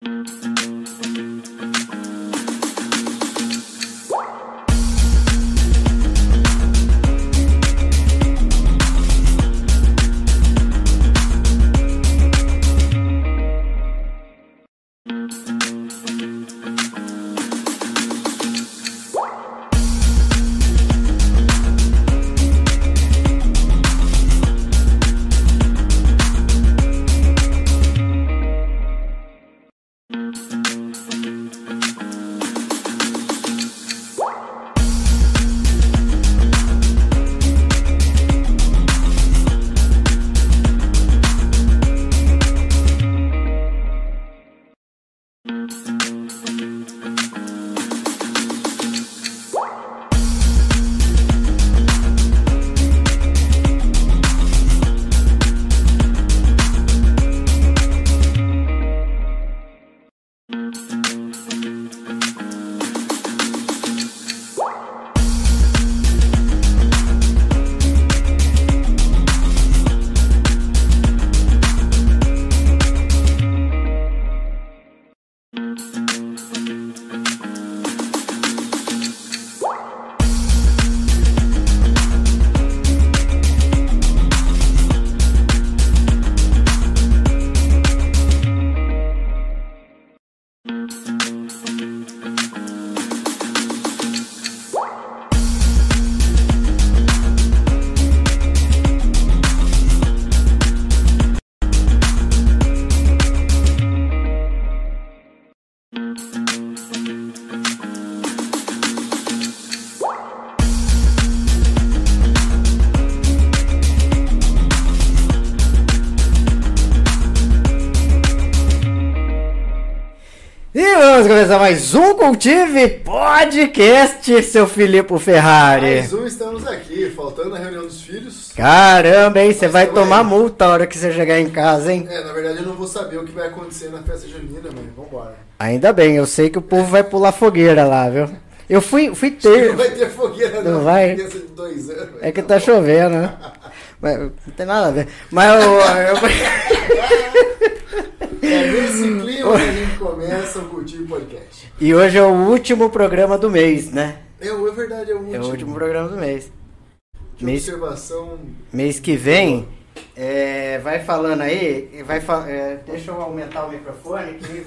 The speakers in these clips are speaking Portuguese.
E começar mais um Cultive Podcast, seu Filipe Ferrari. Mais um estamos aqui, faltando a reunião dos filhos. Caramba, hein? Você Mas vai tomar multa a hora que você chegar em casa, hein? É, na verdade eu não vou saber o que vai acontecer na festa junina, mãe. Vambora. Ainda bem, eu sei que o povo vai pular fogueira lá, viu? Eu fui, fui Não ter. vai ter fogueira Não não, vai? de dois anos. É que tá chovendo, né? Mas, não tem nada a ver. Mas eu, eu- É nesse clima que a gente começa o Cultivo Podcast. E hoje é o último programa do mês, né? É, é verdade, é o último. É o último programa do mês. Que mês- observação. Mês que vem, é, vai falando aí, vai é, deixa eu aumentar o microfone que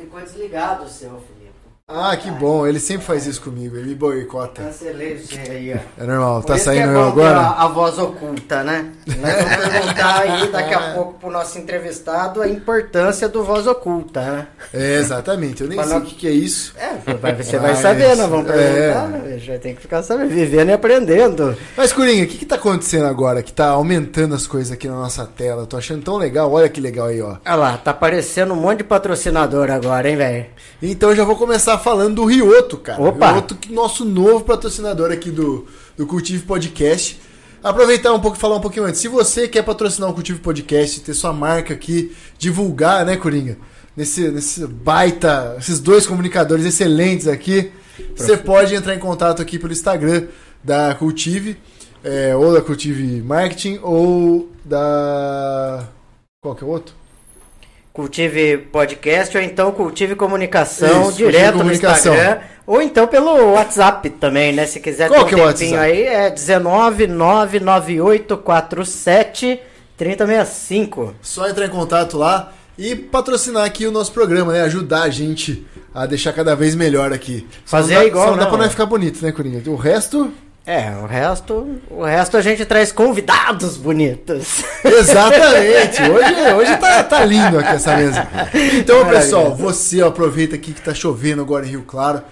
ficou desligado o seu, Felipe. Ah, que bom, ele sempre faz isso comigo, ele me boicota. Cancelei você aí, ó. É normal, Por tá saindo é eu agora? A, a voz oculta, né? Nós vamos perguntar aí daqui a pouco pro nosso entrevistado a importância do voz oculta, né? É, exatamente, eu nem Mas sei não- o que, que é isso. É, você vai Mas, saber, nós vamos é. perguntar, né? Já tem que ficar sabendo, vivendo e aprendendo. Mas, Coringa, o que, que tá acontecendo agora que tá aumentando as coisas aqui na nossa tela? Eu tô achando tão legal, olha que legal aí, ó. Olha lá, tá aparecendo um monte de patrocinador agora, hein, velho? Então eu já vou começar falando do Rioto, cara. Opa! Rioto, nosso novo patrocinador aqui do, do Cultivo Podcast. Aproveitar um pouco e falar um pouquinho antes. Se você quer patrocinar o Cultivo Podcast, ter sua marca aqui, divulgar, né, Coringa? Nesse, nesse baita, esses dois comunicadores excelentes aqui, você pode entrar em contato aqui pelo Instagram da Cultive, é, ou da Cultive Marketing, ou da. Qual que é o outro? Cultive Podcast ou então Cultive Comunicação Isso, direto no Comunicação. Instagram ou então pelo WhatsApp também, né? Se quiser Qual ter é um o tempinho WhatsApp? aí, é 1999847 3065. Só entrar em contato lá e patrocinar aqui o nosso programa, né? Ajudar a gente a deixar cada vez melhor aqui. Só Fazer não dá, igual, Só não dá não. pra nós ficar bonito, né, Coringa? O resto. É, o resto, o resto a gente traz convidados bonitos. Exatamente! Hoje, hoje tá, tá lindo aqui essa mesa. Então, Maravilha. pessoal, você aproveita aqui que tá chovendo agora em Rio Claro.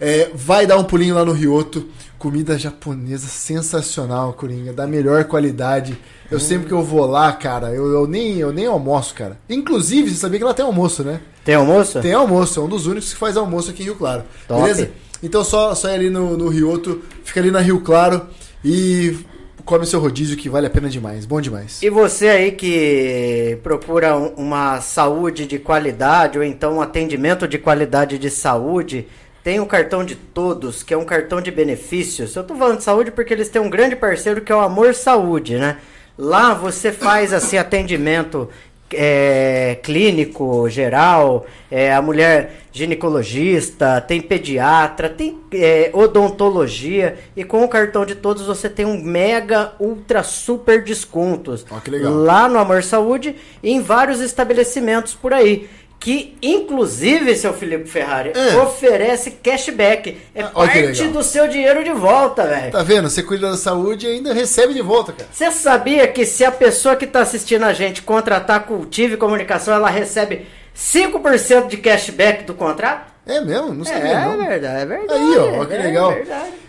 É, vai dar um pulinho lá no Rioto. Comida japonesa sensacional, Coringa, da melhor qualidade. Eu sempre que eu vou lá, cara, eu, eu nem, eu nem almoço, cara. Inclusive, você sabia que ela tem almoço, né? Tem almoço? Tem almoço, é um dos únicos que faz almoço aqui em Rio Claro. Top. Beleza? Então só, só ir ali no, no Rioto, fica ali na Rio Claro e come seu rodízio que vale a pena demais. Bom demais. E você aí que procura um- uma saúde de qualidade ou então um atendimento de qualidade de saúde, tem o cartão de todos, que é um cartão de benefícios. Eu tô falando de saúde porque eles têm um grande parceiro que é o Amor Saúde, né? Lá você faz assim atendimento é, clínico geral, é, a mulher ginecologista, tem pediatra, tem é, odontologia e com o cartão de todos você tem um mega ultra super descontos legal. lá no Amor Saúde e em vários estabelecimentos por aí. Que inclusive, seu Felipe Ferrari, É. oferece cashback. É Ah, parte do seu dinheiro de volta, velho. Tá vendo? Você cuida da saúde e ainda recebe de volta, cara. Você sabia que se a pessoa que está assistindo a gente contratar Cultive Comunicação, ela recebe 5% de cashback do contrato? É mesmo? Não sabia, É, não. verdade, é verdade. Aí, ó, ó, que é legal.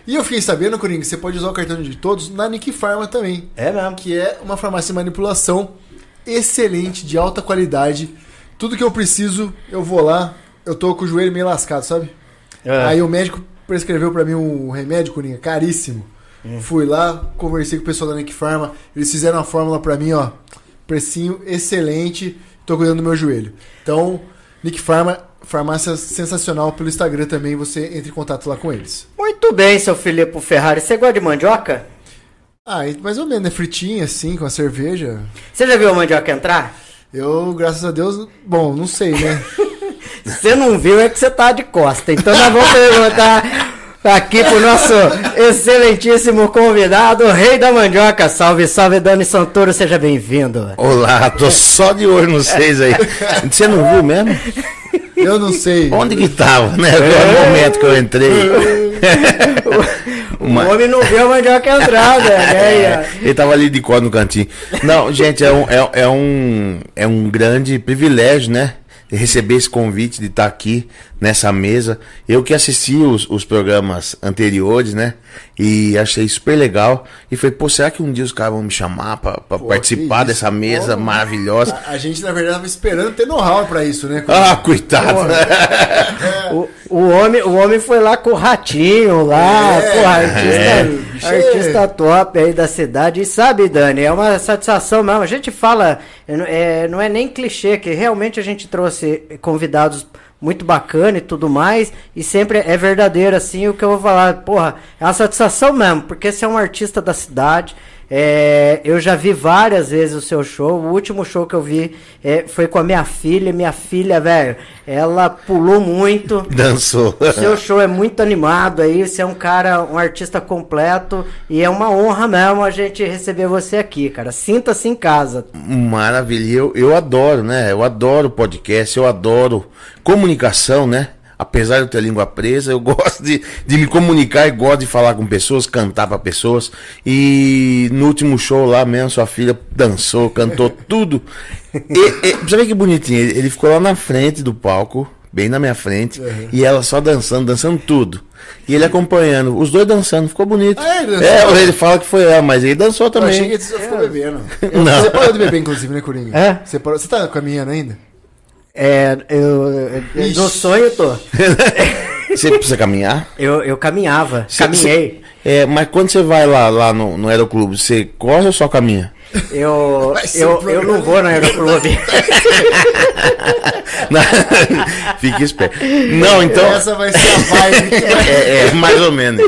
E eu fiquei sabendo, Coringa, que você pode usar o cartão de todos na Nick Pharma também. É mesmo. Que é uma farmácia de manipulação excelente, de alta qualidade. Tudo que eu preciso, eu vou lá. Eu tô com o joelho meio lascado, sabe? É. Aí o médico prescreveu pra mim um remédio, Coringa, caríssimo. Hum. Fui lá, conversei com o pessoal da Nick Pharma. Eles fizeram a fórmula pra mim, ó. Precinho excelente. Tô cuidando do meu joelho. Então, Nick Pharma, farmácia sensacional pelo Instagram também. Você entra em contato lá com eles. Muito bem, seu Filipe Ferrari. Você gosta de mandioca? Ah, mais ou menos, né? Fritinha assim, com a cerveja. Você já viu a mandioca entrar? Eu, graças a Deus, bom, não sei, né? Você não viu, é que você tá de costa. Então nós vamos perguntar aqui pro nosso excelentíssimo convidado, o rei da mandioca. Salve, salve, Dani Santoro, seja bem-vindo. Olá, tô só de olho nos seis aí. Você não viu mesmo? Eu não sei. Onde que tava, né? Qual momento que eu entrei? O homem não viu a mandioca entrar. Aí, ó. Ele tava ali de cor no cantinho. Não, gente, é um, é, é um, é um grande privilégio, né? Receber esse convite de estar aqui nessa mesa. Eu que assisti os, os programas anteriores, né? E achei super legal. E falei, pô, será que um dia os caras vão me chamar pra, pra Pô, participar dessa mesa Pô. maravilhosa? A, a gente, na verdade, tava esperando ter know-how pra isso, né? Coringa? Ah, coitado. O, o, homem, o homem foi lá com o ratinho lá, É, porra, artista, é, bicho é- artista top aí da cidade. E sabe, Dani, é uma satisfação mesmo. A gente fala, é, não é nem clichê, que realmente a gente trouxe convidados muito bacana e tudo mais, e sempre é verdadeiro assim o que eu vou falar. Porra, é uma satisfação mesmo, porque você é um artista da cidade. É, eu já vi várias vezes o seu show. O último show que eu vi é, foi com a minha filha. Minha filha, velho, ela pulou muito. Dançou. O seu show é muito animado aí, você é um cara, um artista completo e é uma honra mesmo a gente receber você aqui, cara. Sinta-se em casa. Maravilha. Eu, eu adoro, né? Eu adoro podcast, eu adoro comunicação, né? Apesar de eu ter a língua presa, eu gosto de, de me comunicar e gosto de falar com pessoas, cantar para pessoas. E no último show lá mesmo, sua filha dançou, cantou tudo. E, e, que bonitinho, ele, ele ficou lá na frente do palco, bem na minha frente, e ela só dançando, dançando tudo. E ele acompanhando, os dois dançando, ficou bonito. Ah, ele dançou? É, ele fala que foi ela, mas ele dançou Eu também. achei que você ficou bebendo. Não. Você parou de beber, inclusive, né, Coringa? É? Você, parou... você tá caminhando ainda? É, eu, eu Ixi. no sonho tô. Você precisa caminhar? Eu, eu caminhava, Cê- caminhei. cê- é, mas quando você vai lá, lá no, no Aeroclube, você corre ou só caminha? Eu, eu, um eu não vou no aeroclube. Não, Fique esperto. Não, então. Essa vai ser a vibe. vai- É, é, mais ou menos.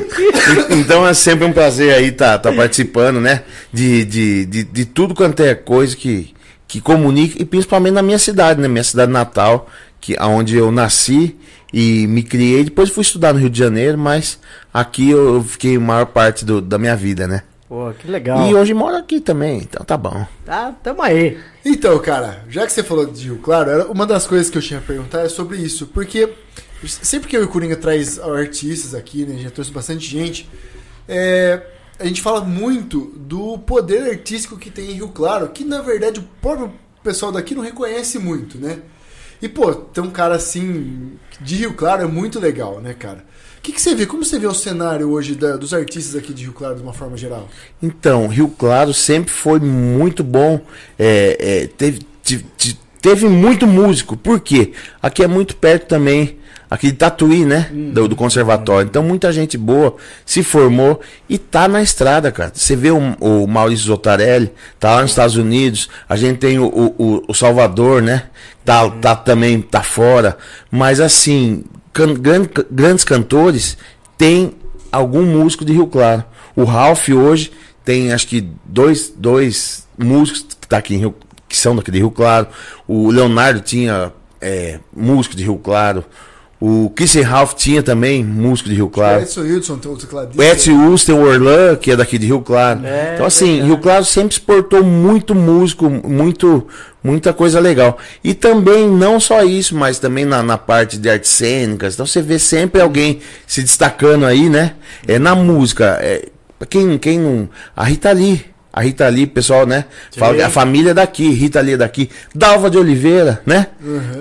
Então é sempre um prazer aí estar tá, tá participando, né? De, de, de, de tudo quanto é coisa que, que comunica, e principalmente na minha cidade, né? Minha cidade natal, que, onde eu nasci e me criei. Depois fui estudar no Rio de Janeiro, mas aqui eu fiquei a maior parte do, da minha vida, né? Pô, que legal. E hoje moro aqui também, então tá bom. Tá, tamo aí. Então, cara, já que você falou de Rio Claro, era uma das coisas que eu tinha a perguntar é sobre isso. Porque sempre que eu e o Coringa traz artistas aqui, né? Já trouxe bastante gente. é, a gente fala muito do poder artístico que tem em Rio Claro, que na verdade o próprio pessoal daqui não reconhece muito, né? E, pô, ter um cara assim de Rio Claro é muito legal, né, cara? O que, que você vê? Como você vê o cenário hoje da- dos artistas aqui de Rio Claro de uma forma geral? Então, Rio Claro sempre foi muito bom. é, é, teve, te- te- teve muito músico. Por quê? Aqui é muito perto também. Aqui de Tatuí, né? Do, do conservatório. Então, muita gente boa se formou e tá na estrada, cara. Você vê o, o Maurício Zotarelli, tá lá nos Estados Unidos. A gente tem o, o, o Salvador, né? Tá, tá também, tá fora. Mas, assim, can- gran- grandes cantores tem algum músico de Rio Claro. O Ralph hoje tem acho que dois, dois músicos que tá aqui em Rio, que são daqui de Rio Claro. O Leonardo tinha é, músico de Rio Claro. O Kissen Ralph tinha também músico de Rio Claro. O Edson Hudson, tem o tecladista. O Edson Uster, o Orlan, que é daqui de Rio Claro. É, então, assim, verdade. Rio Claro sempre exportou muito músico, muito, muita coisa legal. E também, não só isso, mas também na, na parte de artes cênicas. Então, você vê sempre alguém se destacando aí, né? É na música. É, quem, quem não. A Rita Lee. A Rita Lee, pessoal, né? Fala a família é daqui, Rita Lee é daqui. Dalva de Oliveira, né?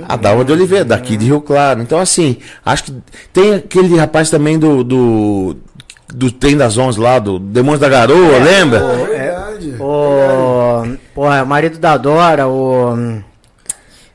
A Dalva de Oliveira, daqui de Rio Claro. Então, assim, acho que tem aquele rapaz também do. do do Trem das Onze lá, do Demônios da Garoa, lembra? É verdade. O. Pô, é o marido da Dora, o.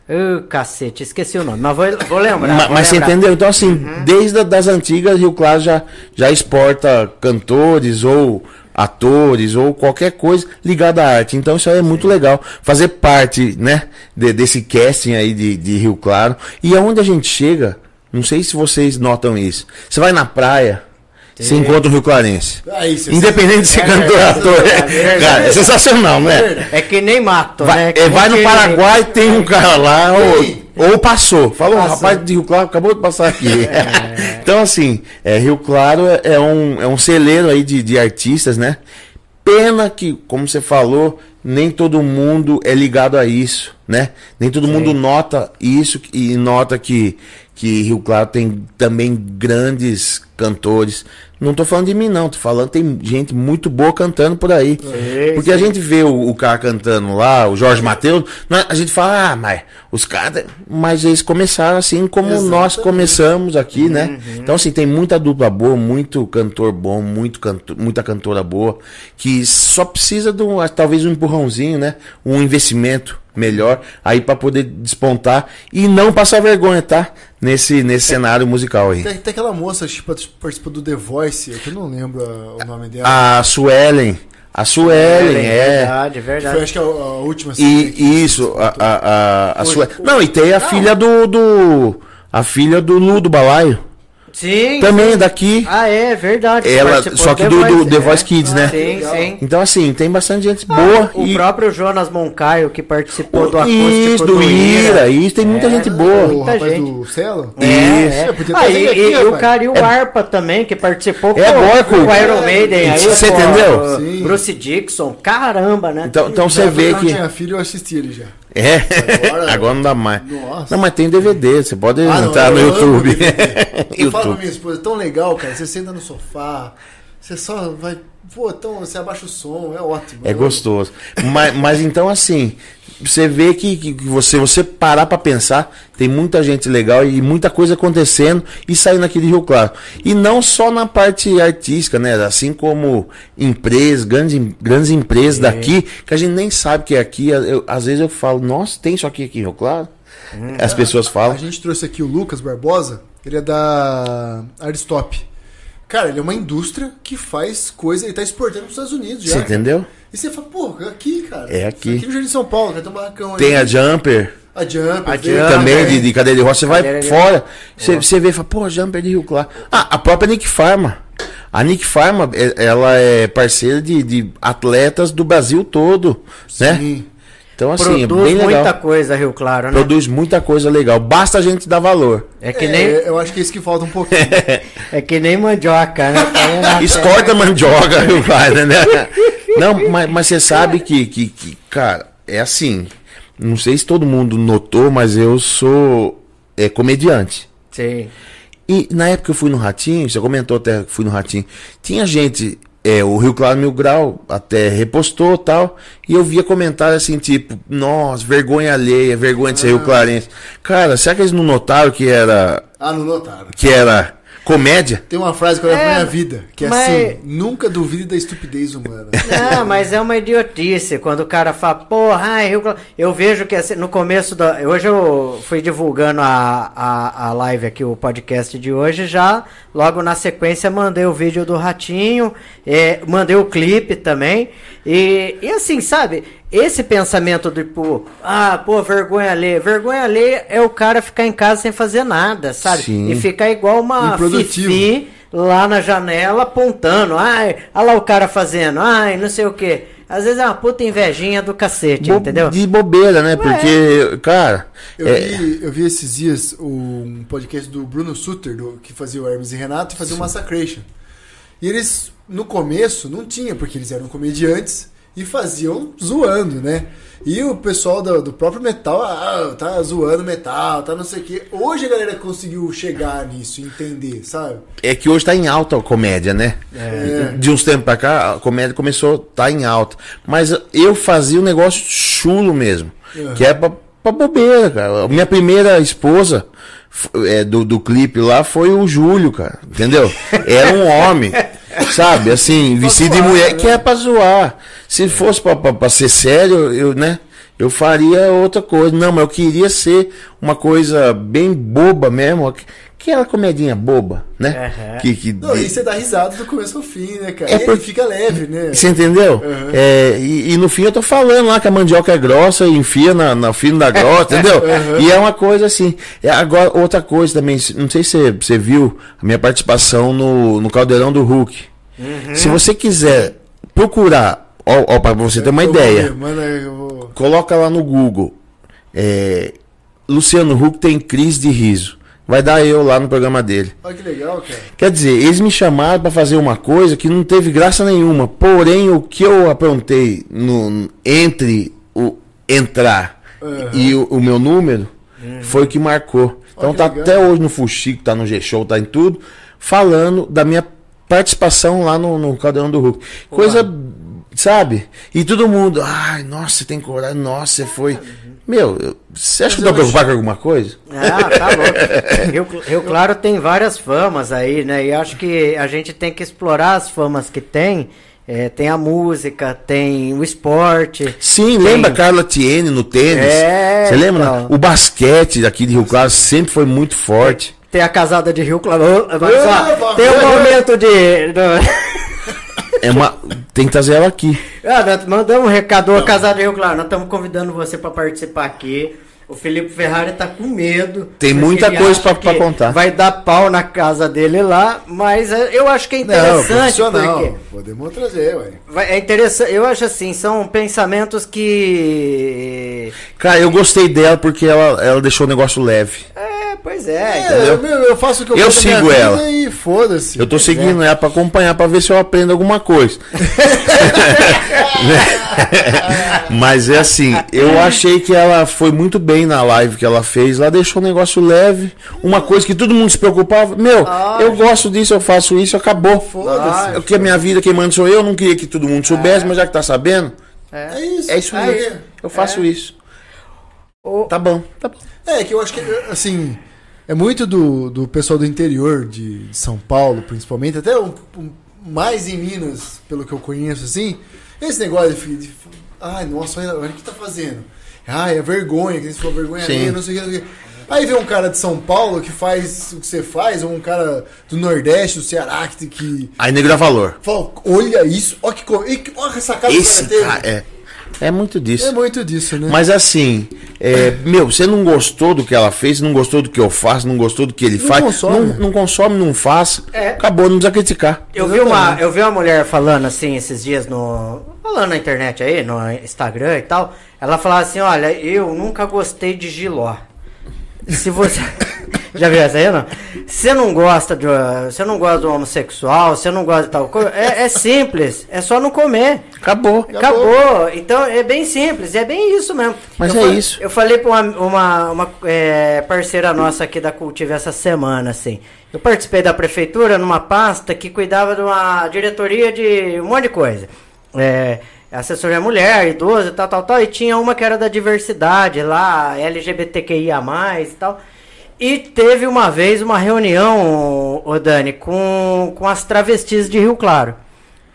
Uh, cacete, esqueci o nome, mas vou, vou lembrar. Ma- vou mas você lembrar. entendeu? Então, assim, desde a- das antigas, Rio Claro já, já exporta cantores ou atores ou qualquer coisa ligada à arte. Então, isso aí é muito legal. Fazer parte, né, de- desse casting aí de, de Rio Claro. E aonde a gente chega, não sei se vocês notam isso. Você vai na praia, você encontra um Rio Clarense. Independente de ser cantor ou ator. é verdade. Cara, é sensacional, né? É que nem mato, Vai, né? Que é, vai no nem- Paraguai, tem um cara lá, ou, ou passou. Falou, Passou. rapaz de Rio Claro acabou de passar aqui. então, assim, é, Rio Claro é, é um, é um celeiro aí de, de artistas, né? Pena que, como você falou, nem todo mundo é ligado a isso, né? Nem todo mundo nota isso e nota que, que Rio Claro tem também grandes cantores. Não tô falando de mim, não, tô falando tem gente muito boa cantando por aí. Sim, Porque a gente vê o, o cara cantando lá, o Jorge Mateus, nós- a gente fala, ah, mas os caras. Mas eles começaram assim como nós Exatamente. começamos aqui, né? Então, assim, tem muita dupla boa, muito cantor bom, muito canto, muita cantora boa, que só precisa de um, talvez um empurrãozinho, né? Um investimento melhor aí pra poder despontar e não passar vergonha, tá? Nesse, nesse cenário musical aí. Tem, tem aquela moça que participou do The Voice, que eu não lembro o nome dela. A Suelen. A Suelen, é. Verdade, Que verdade. foi, acho que a, a última. assim, E que- isso, a, a, a, a sua. Não, e tem a filha do, do. A filha do Lu do Balaio. Sim. Também sim. daqui. Ah, é, verdade. Ela, só que do, do The é. Voice Kids, né? Sim, legal. sim. Então, assim, tem bastante gente boa. O e próprio Jonas Moncaio, que participou do acústico isso, do Ira. Isso, tem muita É, gente O boa. muita rapaz gente. do Celo? É, Isso. é. É, podia Ah, e, aqui, e o cara e o Arpa também, que participou É com com- o Iron Maiden. Aí, Você entendeu? o Sim. Bruce Dixon, caramba, né? Então, então você vê eu que. tinha filho, eu assisti ele já. É, Agora- agora não dá mais. Nossa. Não, mas tem DVD, você pode Ah, não, entrar no eu YouTube. DVD. Eu falo pra minha esposa, é tão legal, cara. Você senta no sofá, você só vai. Pô, então você abaixa o som, é ótimo. É Eu- gostoso. Mas, mas então, assim, você vê que, que que você, você parar pra pensar, tem muita gente legal e muita coisa acontecendo e saindo aqui de Rio Claro. E não só na parte artística, né? Assim como empresas, grandes, grandes empresas daqui, que a gente nem sabe que é aqui. Eu- às vezes eu falo, nossa, tem isso aqui aqui em Rio Claro? As pessoas A falam. gente trouxe aqui o Lucas Barbosa, ele é da Aristop. Cara, ele é uma indústria que faz coisa, ele tá exportando pros Estados Unidos já. Você entendeu? E você fala, pô, é aqui, cara. É aqui. Aqui no Jardim de São Paulo, vai ter um barracão Tem a Jumper. A Jump. A veio Jump, também de, de cadeira de roça, você vai fora, você, você vê e fala, pô, Jumper de Rio Claro. Ah, a própria Nick Pharma. A Nick Pharma, é- ela é parceira de, de atletas do Brasil todo, né? Então, assim, é Produz bem legal. muita coisa, Rio Claro, né? Produz muita coisa legal. Basta a gente dar valor. É que É, nem, eu acho que é isso que falta um pouquinho. é que nem mandioca, né? Na Escorta a mandioca, Rio Claro, né? Não, mas, mas você sabe que, que, que, cara, é assim. Não sei se todo mundo notou, mas eu sou é, comediante. Sim. E na época que eu fui no Ratinho, você comentou até que fui no Ratinho, tinha gente, é, o Rio Claro Mil Grau até repostou tal, e eu via comentário assim, tipo, nossa, vergonha alheia, vergonha de ser Rio Clarense. Cara, será que eles não notaram que era, ah, não notaram. que era comédia? Tem uma frase que eu levo É, pra minha vida, que é mas- assim, nunca duvide da estupidez humana. Não, mas é uma idiotice quando o cara fala, porra, ai, Rio Claro. Eu vejo que assim, no começo da. Hoje eu fui divulgando a, a, a live aqui, o podcast de hoje, já logo na sequência mandei o vídeo do Ratinho, é, mandei o clipe também. E, e assim, sabe, esse pensamento do tipo, ah, pô, vergonha alheia. Vergonha alheia é o cara ficar em casa sem fazer nada, sabe? Sim. E ficar igual uma fifi lá na janela apontando. Ai, olha lá o cara fazendo. Ai, não sei o quê. às vezes é uma puta invejinha do cacete, Bo- entendeu? De bobeira, né? Porque, cara. Eu, é- vi, eu vi esses dias um podcast do Bruno Sutter, do- que fazia o Hermes e Renato, e fazia o Massacration. E eles, no começo, não tinha, porque eles eram comediantes e faziam zoando, né? E o pessoal do, do próprio metal, ah, tá zoando metal, tá não sei o quê. Hoje a galera conseguiu chegar nisso, entender, sabe? É que hoje tá em alta a comédia, né? De uns tempos pra cá, a comédia começou a tá em alta. Mas eu fazia um negócio chulo mesmo. Que é pra, pra bobeira, cara. Minha primeira esposa é, do, do clipe lá foi o Júlio, cara. Entendeu? Era um homem. Sabe, assim, vestido de mulher, né? que é pra zoar. Se fosse pra, pra, pra ser sério, eu, né? Eu faria outra coisa. Não, mas eu queria ser uma coisa bem boba mesmo. Aquela comedinha boba, né? Aham. Que, que, Não, e você dá risada do começo ao fim, né, cara? É e ele porque- fica leve, né? Você entendeu? Uhum. É, e, e no fim eu tô falando lá que a mandioca é grossa e enfia na, na fino da grossa, entendeu? Uhum. E é uma coisa assim. É, agora, outra coisa também, não sei se você, viu a minha participação no, no Caldeirão do Hulk. Uhum. Se você quiser procurar, ó, ó, pra você ter uma Eu vou ideia, ver, vou... coloca lá no Google. é, Luciano Huck tem crise de riso. Vai dar eu lá no programa dele. Olha que legal, cara. Quer dizer, eles me chamaram para fazer uma coisa que não teve graça nenhuma. Porém, o que eu aprontei no, entre o entrar Aham. e o, o meu número foi o que marcou. Então que tá legal. até hoje no Fuxico, tá no G-Show, tá em tudo, falando da minha participação lá no, no Caldeirão do Hulk. Coisa, sabe? E todo mundo, ai, nossa, você tem coragem, nossa, você foi. Meu, eu- você acha que eu tô preocupado com alguma coisa? Ah, tá louco. Rio, Rio Claro tem várias famas aí, né? E acho que a gente tem que explorar as famas que tem. É, tem a música, tem o esporte. Sim, tem- lembra Carla Tiene no tênis? É, Você lembra? então. O basquete aqui de Rio Claro sempre foi muito forte. Tem a casada de Rio Claro. Ô, mas, ó, tem um momento de. É uma... Tem que trazer ela aqui. Ah, mandamos um recado, casada de Rio Claro. Nós estamos convidando você para participar aqui. O Felipe Ferrari tá com medo. Tem muita coisa que contar. Vai dar pau na casa dele lá, mas é, eu acho que é Não, interessante profissional. porque Podemos trazer, ué. Vai- É interessante, eu acho assim, são pensamentos que. Cara, eu gostei dela porque ela, ela deixou o negócio leve. É, pois é. É, meu, eu faço o que eu, Eu sigo ela. E foda-se. Eu tô seguindo ela pra acompanhar, pra ver se eu aprendo alguma coisa. Mas é assim, eu achei que ela foi muito bem na live que ela fez. Ela deixou o negócio leve. Uma coisa que todo mundo se preocupava. Meu, Ah, eu gosto disso, eu faço isso, acabou. Foda-se. É que a minha vida, quem manda sou eu. Não queria que todo mundo soubesse, mas já que tá sabendo, É isso. é isso é, aí. Eu faço isso. O- Tá bom, tá bom. É, que eu acho que, assim, é muito do, do pessoal do interior de, de São Paulo, principalmente, até um, um- mais em Minas, pelo que eu conheço, assim, esse negócio de, de ai, nossa, olha, olha o que tá fazendo. Ai, é vergonha, que você falou vergonha alheia, não sei o que, não sei o que. Aí vem um cara de São Paulo que faz o que você faz, ou um cara do Nordeste, do Ceará, que, que Aí nego dá valor. fala, olha isso, olha que, olha essa Esse que o cara cara, é. É muito disso. É muito disso, né? Mas assim, é, meu, você não gostou do que ela fez, não gostou do que eu faço, não gostou do que ele Não faz, consome. não, não consome, não faça, É. acabou, não precisa criticar. Eu vi, uma, eu vi uma mulher falando assim esses dias no. Falando na internet aí, no Instagram e tal. Ela falava assim, olha, eu nunca gostei de giló. Se você. Já viu essa aí, não? Você não gosta de. Você não gosta do homossexual, você não gosta de tal coisa. É, é simples, é só não comer. Acabou. Acabou. Então é bem simples, é bem isso mesmo. Mas Eu é isso. Eu falei pra uma, uma, uma, é, parceira nossa aqui da Cultiva essa semana, assim. Eu participei da prefeitura numa pasta que cuidava de uma diretoria de um monte de coisa. É, assessoria mulher, idoso, tal, tal, tal. E tinha uma que era da diversidade lá, LGBTQIA e tal. E teve uma vez uma reunião, ô Dani, com, com as travestis de Rio Claro.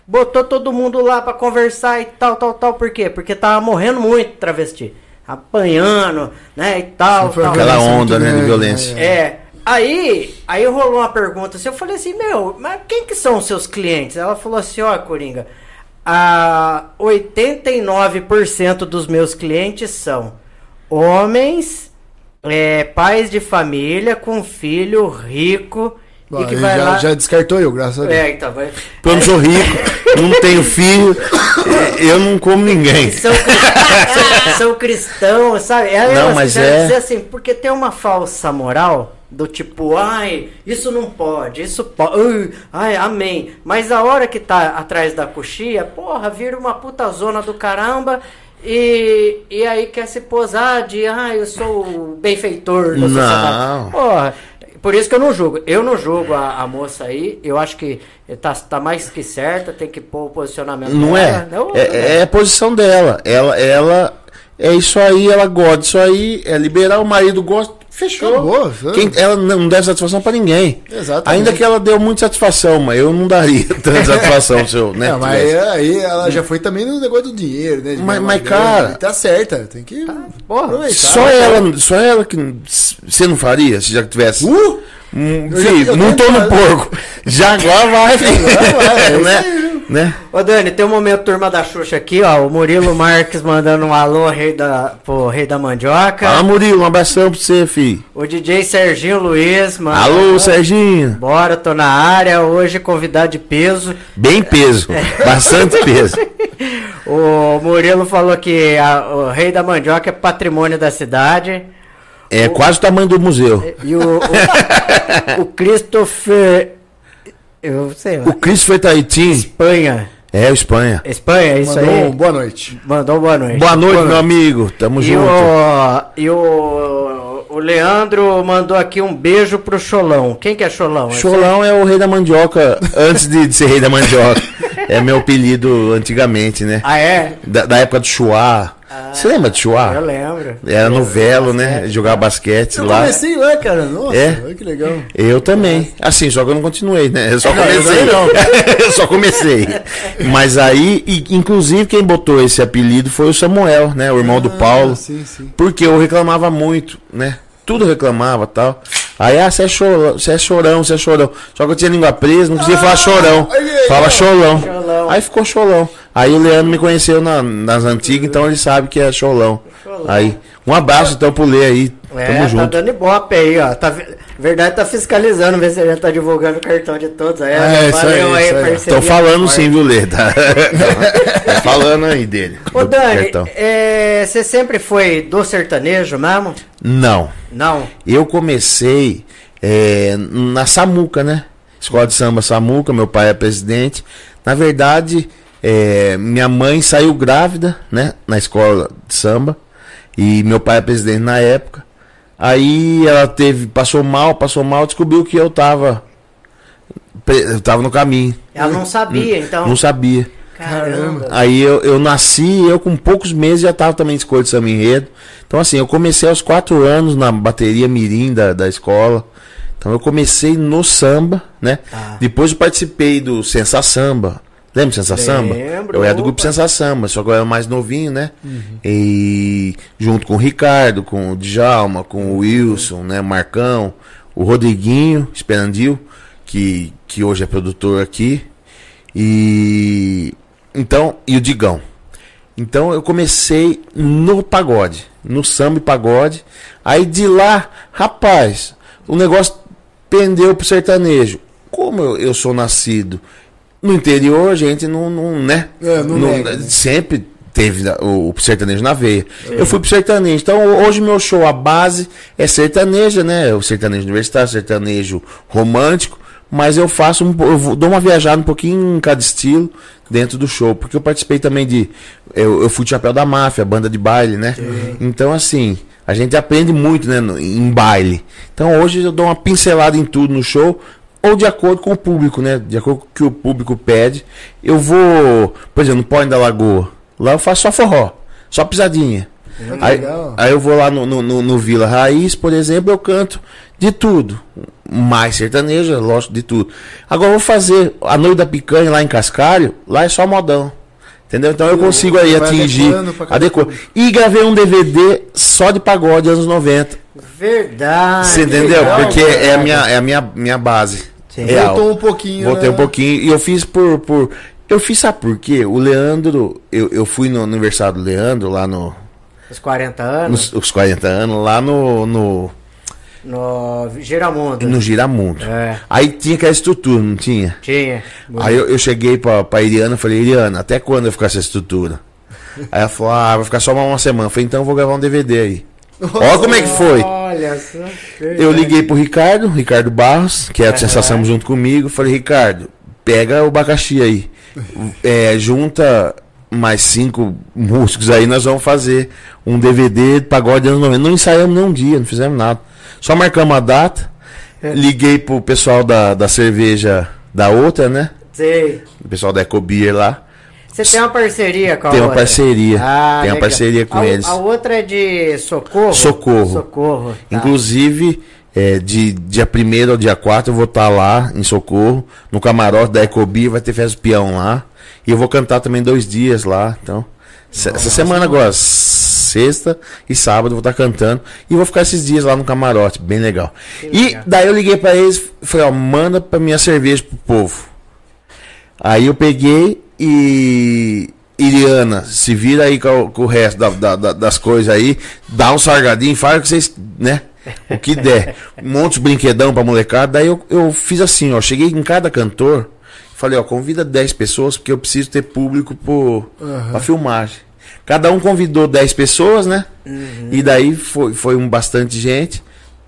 Botou todo mundo lá pra conversar e tal, tal, tal. Por quê? Porque tava morrendo muito travesti. Apanhando, né, e tal, tal. Aquela onda, né, de violência. né? É. Aí, aí rolou uma pergunta assim, eu falei assim, meu, mas quem que são os seus clientes? Ela falou assim, ó, Coringa, a 89% dos meus clientes são homens, é, pais de família, com filho rico, vai já, lá... já descartou eu, graças a Deus. É, então, vai... Eu não sou rico. não tenho filho, é, eu não como ninguém. São, cristãos, são cristãos, sabe? Aí Não, elas mas é- dizer assim, porque tem uma falsa moral do tipo, ai, isso não pode, isso pode, ai, amém. Mas a hora que tá atrás da coxia, porra, vira uma puta zona do caramba. E, e aí quer se posar de, ah, eu sou o benfeitor da Não. Porra, por isso que eu não julgo. Eu não julgo a, a moça aí. Eu acho que tá, tá mais que certa, tem que pôr o posicionamento Não é? dela. Eu- É, é a posição dela. Ela, ela é isso aí, ela gosta disso aí, é liberar, o marido gosta, fechou. Acabou, Quem, ela não deve satisfação pra ninguém. Exatamente. Ainda que ela deu muita satisfação, mas eu não daria tanta satisfação se eu, né? Não, mas aí ela já foi também no negócio do dinheiro, né? Mas- mas, cara- Tá certa, tem que porra, aproveitar. Só ela, só ela que você não faria se já tivesse. Uh! Hum, já- filho, eu montou tenho no porco. Já agora vai, filho. Agora vai, é isso né? Né? Ô Dani, tem um momento turma da Xuxa aqui, ó. O Murilo Marques mandando um alô rei da, pro rei da mandioca. Fala, Murilo, um abração pra você, filho. O DJ Serginho Luiz, mano. Alô, Serginho. Bora, tô na área. Hoje convidado de peso. Bem peso, bastante peso. O Murilo falou que a- o rei da mandioca é patrimônio da cidade. É quase o tamanho do museu. E o, o, o Christopher. Eu sei lá. O Christopher Tahiti Espanha. é Espanha. Espanha, é isso Mandou um aí. boa noite. Mandou boa noite. Boa noite, meu amigo. Tamo E junto. o, e o, o Leandro mandou aqui um beijo pro Cholão. Quem que é Cholão? Cholão é o rei da mandioca antes de, de ser rei da mandioca. É meu apelido antigamente, né? Ah, é? Da, da época do Chuá. Você lembra de Eu Chuá? lembro. Era novelo, né? Jogar basquete Eu lá. comecei lá, cara. Nossa, É? olha que legal. Eu também. Assim, só que eu não continuei, né? Eu só eu comecei. não. eu só comecei. Mas aí, e, inclusive, quem botou esse apelido foi o Samuel, né? O irmão do Paulo. Ah, sim, sim. Porque eu reclamava muito, né? Tudo reclamava tal. Aí, ah, você é chorão, você é chorão, você é chorão. Só que eu tinha língua presa, não conseguia falar chorão. aí, cholão. Cholão. Aí ficou cholão. Aí o Leandro me conheceu na- nas antigas, então ele sabe que é cholão. Aí, um abraço então pro Lê aí. É, Tamo tá junto. dando ibope aí, ó. Tá, verdade, tá fiscalizando, ver se a gente tá divulgando o cartão de todos. Aí, É, isso aí, aí. parceria Estão falando sim, viu, Lê? Tá, tá falando aí dele. Ô, Dani, é, você sempre foi do sertanejo mesmo? Não. Não. Eu comecei é, na Samuca, né? Escola de Samba Samuca, meu pai é presidente. Na verdade, é, minha mãe saiu grávida, né? Na escola de samba. E meu pai é presidente na época. Aí ela teve, passou mal, passou mal, descobriu que eu tava. Eu tava no caminho. Ela não sabia, então. Não sabia. Caramba. Aí eu, eu nasci, eu com poucos meses já tava também de samba enredo. Então assim, eu comecei aos quatro anos na bateria mirim da, da escola. Então eu comecei no samba, né? Tá. Depois eu participei do Sensa Samba. Lembra Sensa Samba? Lembro, Eu era do grupo Sensa Samba, só que eu era mais novinho, né? E junto com o Ricardo, com o Djalma, com o Wilson, né? Marcão, o Rodriguinho, Esperandil, que, que hoje é produtor aqui. E então, e o Digão. Então eu comecei no pagode, no samba e pagode. Aí de lá, rapaz, o negócio pendeu pro sertanejo. Como eu, eu sou nascido no interior, a gente não, não né? É, não nega, né? Sempre teve o, sertanejo na veia. Eu fui pro sertanejo. Então hoje meu show, a base é sertaneja, né? O sertanejo universitário, sertanejo romântico. Mas eu faço um, eu dou uma viajada um pouquinho em cada estilo dentro do show. Porque eu participei também de. Eu, eu fui de Chapéu da Máfia, banda de baile, né? Então, assim, a gente aprende muito, né? em baile. Então hoje eu dou uma pincelada em tudo no show. Ou de acordo com o público, né? De acordo com o que o público pede. Eu vou, por exemplo, no Pônei da Lagoa. Lá eu faço só forró, só pisadinha. Que Aí, legal. aí eu vou lá no, no, no- no Vila Raiz, por exemplo, eu canto de tudo. Mais sertaneja, lógico, de tudo. Agora eu vou fazer a Noite da Picanha lá em Cascalho, lá é só modão. Entendeu? Então eu consigo aí atingir. Adequar. E gravei um DVD só de pagode anos 90. Verdade. Você entendeu? legal, Porque é a verdade. minha, é a minha, minha base. Sim. real. Voltou um pouquinho. Voltei né? um pouquinho. E eu fiz por. por eu fiz, sabe por quê? O Leandro, eu, eu fui no aniversário do Leandro, lá no. Os 40 anos. Nos os 40 anos, lá no. no No Giramundo. No Giramundo. É. Aí tinha aquela estrutura, não tinha? Tinha. Aí eu, eu cheguei pra, pra Iriana e falei, Iriana, até quando vai ficar essa estrutura? Aí ela falou, ah, vai ficar só uma semana. Eu falei, então eu vou gravar um DVD aí. Olha como é que foi. Olha só. Eu liguei pro Ricardo, Ricardo Barros, que é a sensação junto comigo. Falei, Ricardo, pega o abacaxi aí. É, junta mais cinco músicos aí, nós vamos fazer um DVD de pagode anos 90. Não ensaiamos nem um dia, não fizemos nada. Só marcamos a data. Liguei pro pessoal da, da cerveja da outra, né? Sei. O pessoal da Ecobeer lá. Você tem uma parceria com a Tem uma outra? parceria. Tem uma legal. parceria com a, eles. A outra é de Socorro? Socorro. Socorro. tá. Inclusive, é, de dia 1 ao dia 4 eu vou estar lá em Socorro, no camarote da Ecobi, vai ter festa do peão lá. E eu vou cantar também dois dias lá. Então, se- essa semana agora, sexta e sábado, vou estar cantando. E vou ficar esses dias lá no camarote, bem legal. E daí eu liguei pra eles falei, ó, manda pra minha cerveja pro povo. Aí eu peguei e. Iriana, se vira aí com, o- com o resto da- da- da- das coisas aí, dá um sargadinho, faz o que vocês, né? O que der. Um monte de brinquedão pra molecada. Daí eu, eu fiz assim, ó. Cheguei em cada cantor, falei, ó, convida 10 pessoas, porque eu preciso ter público pro, Aham. pra filmagem. Cada um convidou 10 pessoas, né? E daí foi, foi um bastante gente.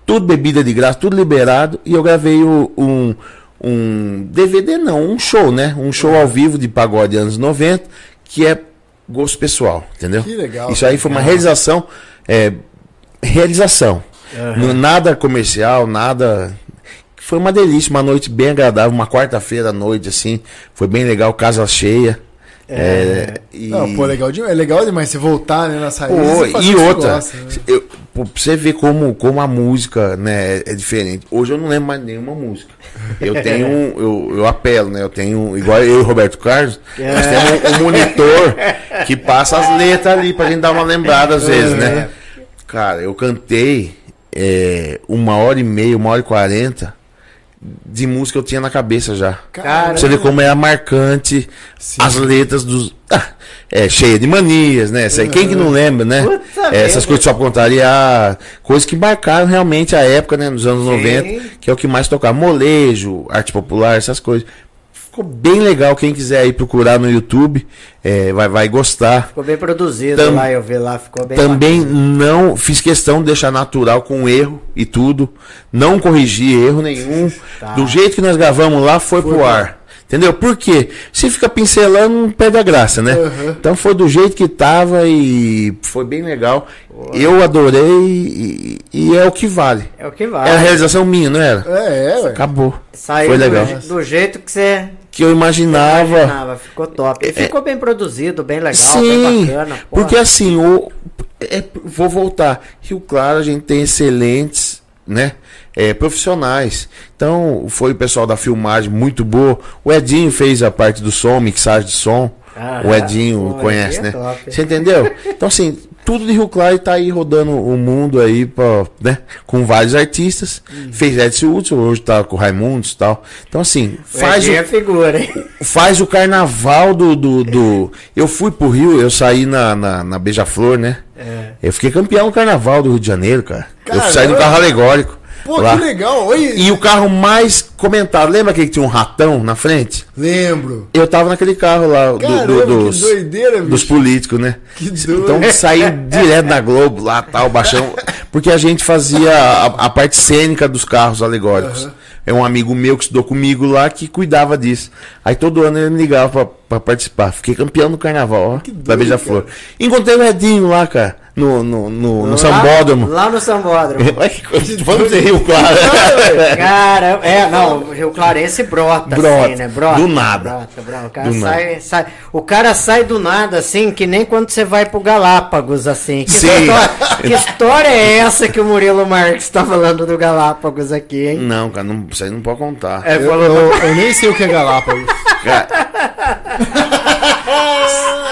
Tudo bebida de graça, tudo liberado. E eu gravei o- um, um DVD, não, um show, né? Um show ao vivo de pagode anos 90, que é gosto pessoal, entendeu? Que legal, Isso aí foi uma realização. É, realização. Não- Nada comercial, nada. Foi uma delícia, uma noite bem agradável, uma quarta-feira à noite, assim. Foi bem legal, casa cheia. É, e... Não, pô, legal demais. É legal demais você voltar, né, na saída. Pô, e outra, gosta, né? eu, pô, pra você ver como, como a música né, é, é diferente. Hoje eu não lembro mais nenhuma música. Eu tenho, eu, eu apelo, né? Eu tenho, igual eu e o Roberto Carlos, nós temos um, um monitor que passa as letras ali pra gente dar uma lembrada às vezes, né? Cara, eu cantei é, uma hora e meia, uma hora e quarenta de música eu tinha na cabeça já. Cara, Pra você ver como é marcante Sim. as letras dos. Ah, é cheia de manias, né? Aí, Quem que não lembra, né? É, essas coisas só contrariar. Coisas que marcaram realmente a época, né? Nos anos Sim. 90, que é o que mais tocava. Molejo, arte popular, essas coisas. Ficou bem legal. Quem quiser aí procurar no YouTube, é, vai, vai gostar. Ficou bem produzido Tam- lá, eu vi lá, ficou bem Também bacana. não fiz questão de deixar natural com erro e tudo. Não corrigi erro nenhum. Tá. Do jeito que nós gravamos lá, foi, pro ar. Entendeu? Por quê? Se fica pincelando, não perde a graça, né? Uhum. Então foi do jeito que tava e foi bem legal. Eu adorei e, e é o que vale. É o que É a vale. realização minha, não era? É, é, ué. Acabou. Saiu foi do- legal. Do, jeito que você Que eu imaginava. imaginava, ficou top. E ficou bem produzido, bem legal, Sim, bem bacana. porra. porque assim, o, é, vou voltar. Rio Claro, a gente tem excelentes, né? é, profissionais. Então, foi o pessoal da filmagem muito boa. O Edinho fez a parte do som, mixagem de som. Ah, o Edinho pô, conhece, é né? top. Você entendeu? Então, assim, tudo de Rio Claro tá aí rodando o mundo aí, pra, né? Com vários artistas. Uhum. Fez Edson Hudson, hoje tá com o Raimundos e tal. Então, assim, faz o, é figura, hein? faz o carnaval do, do, do- Eu fui pro Rio, eu saí na, na, na Beija-Flor, né? É. Eu fiquei campeão no carnaval do Rio de Janeiro, cara. Eu Caramba! saí no carro alegórico. Pô, lá. que legal. Oi, E o carro mais comentado, lembra aquele que tinha um ratão na frente? lembro. Eu tava naquele carro lá do- do- Caramba, dos, que doideira, dos políticos, né? Que doido. Então saiu direto na Globo, lá tal, baixão. Porque a gente fazia a, a parte cênica dos carros alegóricos. Aham. É um amigo meu que estudou comigo lá que cuidava disso. Aí todo ano ele me ligava pra, pra participar. Fiquei campeão no carnaval, ó, da doido, Beija-Flor. Encontrei o Edinho lá, cara, no, no, no, no Lá- Sambódromo. Lá no Sambódromo. Olha que coisa. Vamos de Rio Claro. Cara, é, não, o Rio Clarense brota, Brota, assim, né? Brota. do nada. Brota, brota. O cara, Do sai, sai- o cara sai do nada, assim, que nem quando você vai pro Galápagos, assim. Que, Sim. História, que história é essa que o Murilo Marques tá falando do Galápagos aqui, hein? Não, cara, não, isso aí não pode contar. É, Eu, falou, eu- eu nem sei o que é Galápagos.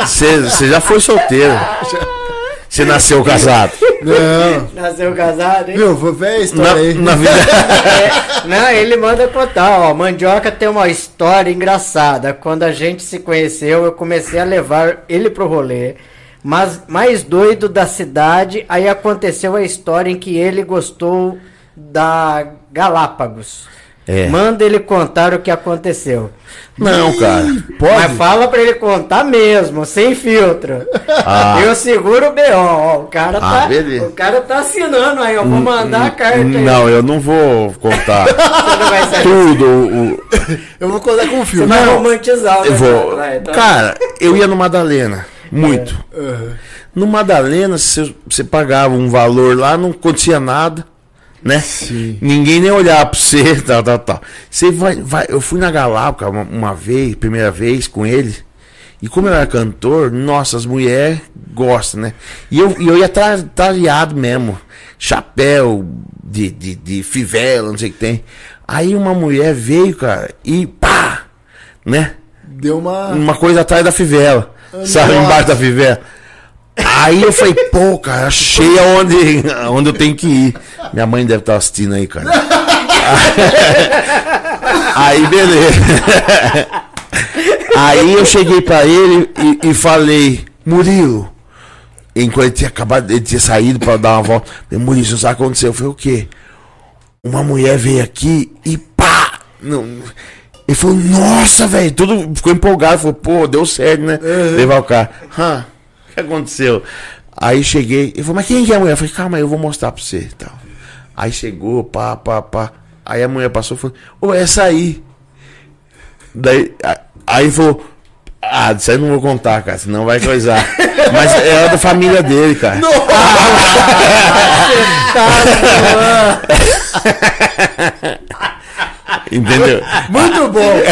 Você já foi solteiro. Você nasceu casado. Não. nasceu casado, hein? Viu, vou ver a Na, história aí. na vida. É, não, ele manda contar, ó. Mandioca tem uma história engraçada. Quando a gente se conheceu, eu comecei a levar ele pro rolê. Mas mais doido da cidade, aí aconteceu a história em que ele gostou da Galápagos. É. Manda ele contar o que aconteceu. Não, cara. Mas fala pra ele contar mesmo, sem filtro. Ah. Eu seguro o B.O. O cara, Ah, tá, beleza. o cara tá assinando aí. Eu vou mandar a carta aí. Não, eu não vou contar Você não tudo. o- Eu vou contar com o Você filme. vai romantizar o Eu negócio, vou. vai, tá? Cara, eu ia no Madalena. Muito. Aham. No Madalena, você você pagava um valor lá, não acontecia nada, né? Sim. Ninguém nem olhava pra você, tal, tal, tal. Você vai, vai. Eu fui na Galápagos uma, uma vez, primeira vez com ele. E como eu era cantor, nossa, as mulheres gostam, né? E eu, e eu ia tra- tralhado mesmo. Chapéu de, de, de fivela, não sei o que tem. Aí uma mulher veio, cara, e pá! Né? Deu uma. uma coisa atrás da fivela. Sabe, Nossa. embaixo da fivela. Aí eu falei, pô, cara, achei aonde, aonde eu tenho que ir. Minha mãe deve estar assistindo aí, cara. Aí, beleza. Aí eu cheguei pra ele e, e falei, Murilo, enquanto ele tinha acabado, ele tinha saído pra dar uma volta. Falei, Murilo, isso sabe o que aconteceu? Eu falei, o quê? Uma mulher veio aqui e pá! Não, ele falou, nossa, velho, tudo ficou empolgado, falou, pô, deu certo, né? Levar o carro. Hã, que aconteceu? Aí cheguei, ele falou, mas quem que é a mulher? Eu falei, calma aí, eu vou mostrar pra você tal. Aí chegou, pá, pá, pá. Aí a mulher passou e falou, ô, essa aí. Daí, aí falou, ah, isso aí eu não vou contar, cara, senão vai coisar. Mas era da família dele, cara. Entendeu? Muito bom.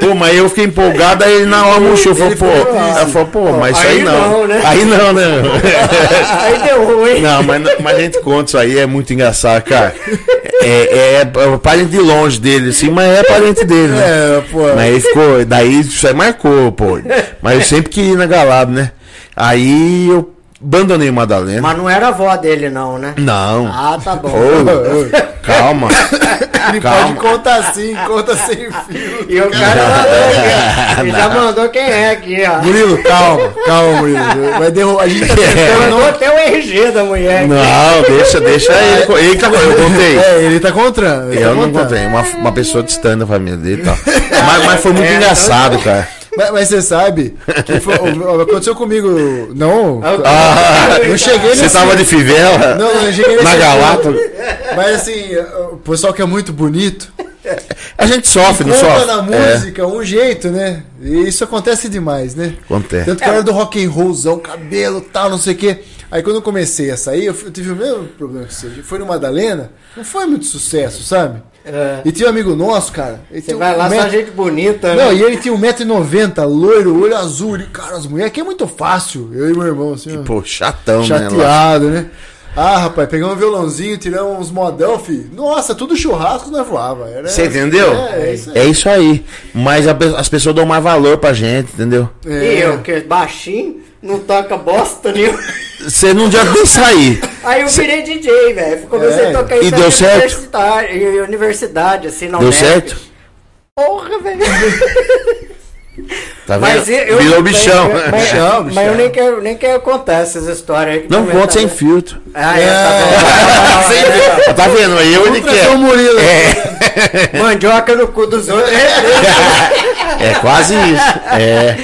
Pô, mas eu fiquei empolgado, aí ele na hora murchou. Falou, Ele pô, ela falou, pô, mas isso aí, aí não. não, né? Aí não, né? Aí deu ruim. Não, mas, mas a gente conta isso aí, é muito engraçado, cara. É, é, é parente de longe dele, assim, mas é parente dele, né? É, pô. Mas aí ficou, daí isso aí marcou, pô. Mas eu sempre queria ir na Galado, né? Aí eu abandonei o Madalena. Mas não era a avó dele, não, né? Não. Ah, tá bom. Ô, calma. Ele calma. pode contar assim, conta sem fio. E o cara mandou aqui, ó. Ele já mandou quem é aqui, ó. Murilo, calma, calma, Murilo. Vai derrubar. A gente tá tentando não. até o RG da mulher. aqui. Não, deixa, deixa ele. Ele que eu contei. É, ele tá contando. ele tá Eu não contando. contei, uma, uma pessoa distante da família dele e tal. Mas, mas foi muito É, engraçado, cara. Mas, mas você sabe que foi- aconteceu comigo. Não. Ah, Eu cheguei Você tava de fivela? Não, eu cheguei Na. Galápagos? Mas assim, o pessoal que é muito bonito. A gente sofre, não sofre? na É, música um jeito, né? E isso acontece demais, né? acontece. Tanto que era do rock and rollzão, cabelo tal, não sei o quê. Aí quando eu comecei a sair, eu tive o mesmo problema que você. Foi no Madalena, não foi muito sucesso, sabe? É. E tinha um amigo nosso, cara. ele Você tinha um vai lá, só metro- gente bonita, Não, né? e ele tinha 1,90m, loiro, olho azul. E, cara, as mulheres aqui é muito fácil. Eu e meu irmão, assim, ó, Pô, chatão, né? chateado, né? Ah, rapaz, pegamos um violãozinho, tiramos uns modão, filho. Nossa, tudo churrasco nós voava. Era... Você entendeu? É, é isso aí. É isso aí. Mas a as pessoas dão mais valor pra gente, entendeu? E eu, que baixinho, não toca bosta nenhuma. Você não adianta nem sair. Aí eu virei DJ, velho. Comecei É. a tocar E em deu certo? universitária- e universidade, assim, na Deu UNEP. certo? Porra, velho. Tá vendo? Mas eu, Virou bichão. Mas, mas- Bichão, mas eu nem quero, nem quero contar essas histórias aí. Não conta tá sem bom. filtro. Ah, é, tá filtro. Tá vendo? Aí eu ele Vamos trazer o quer. Murilo. É, Mandioca no cu dos outros. é quase isso. É.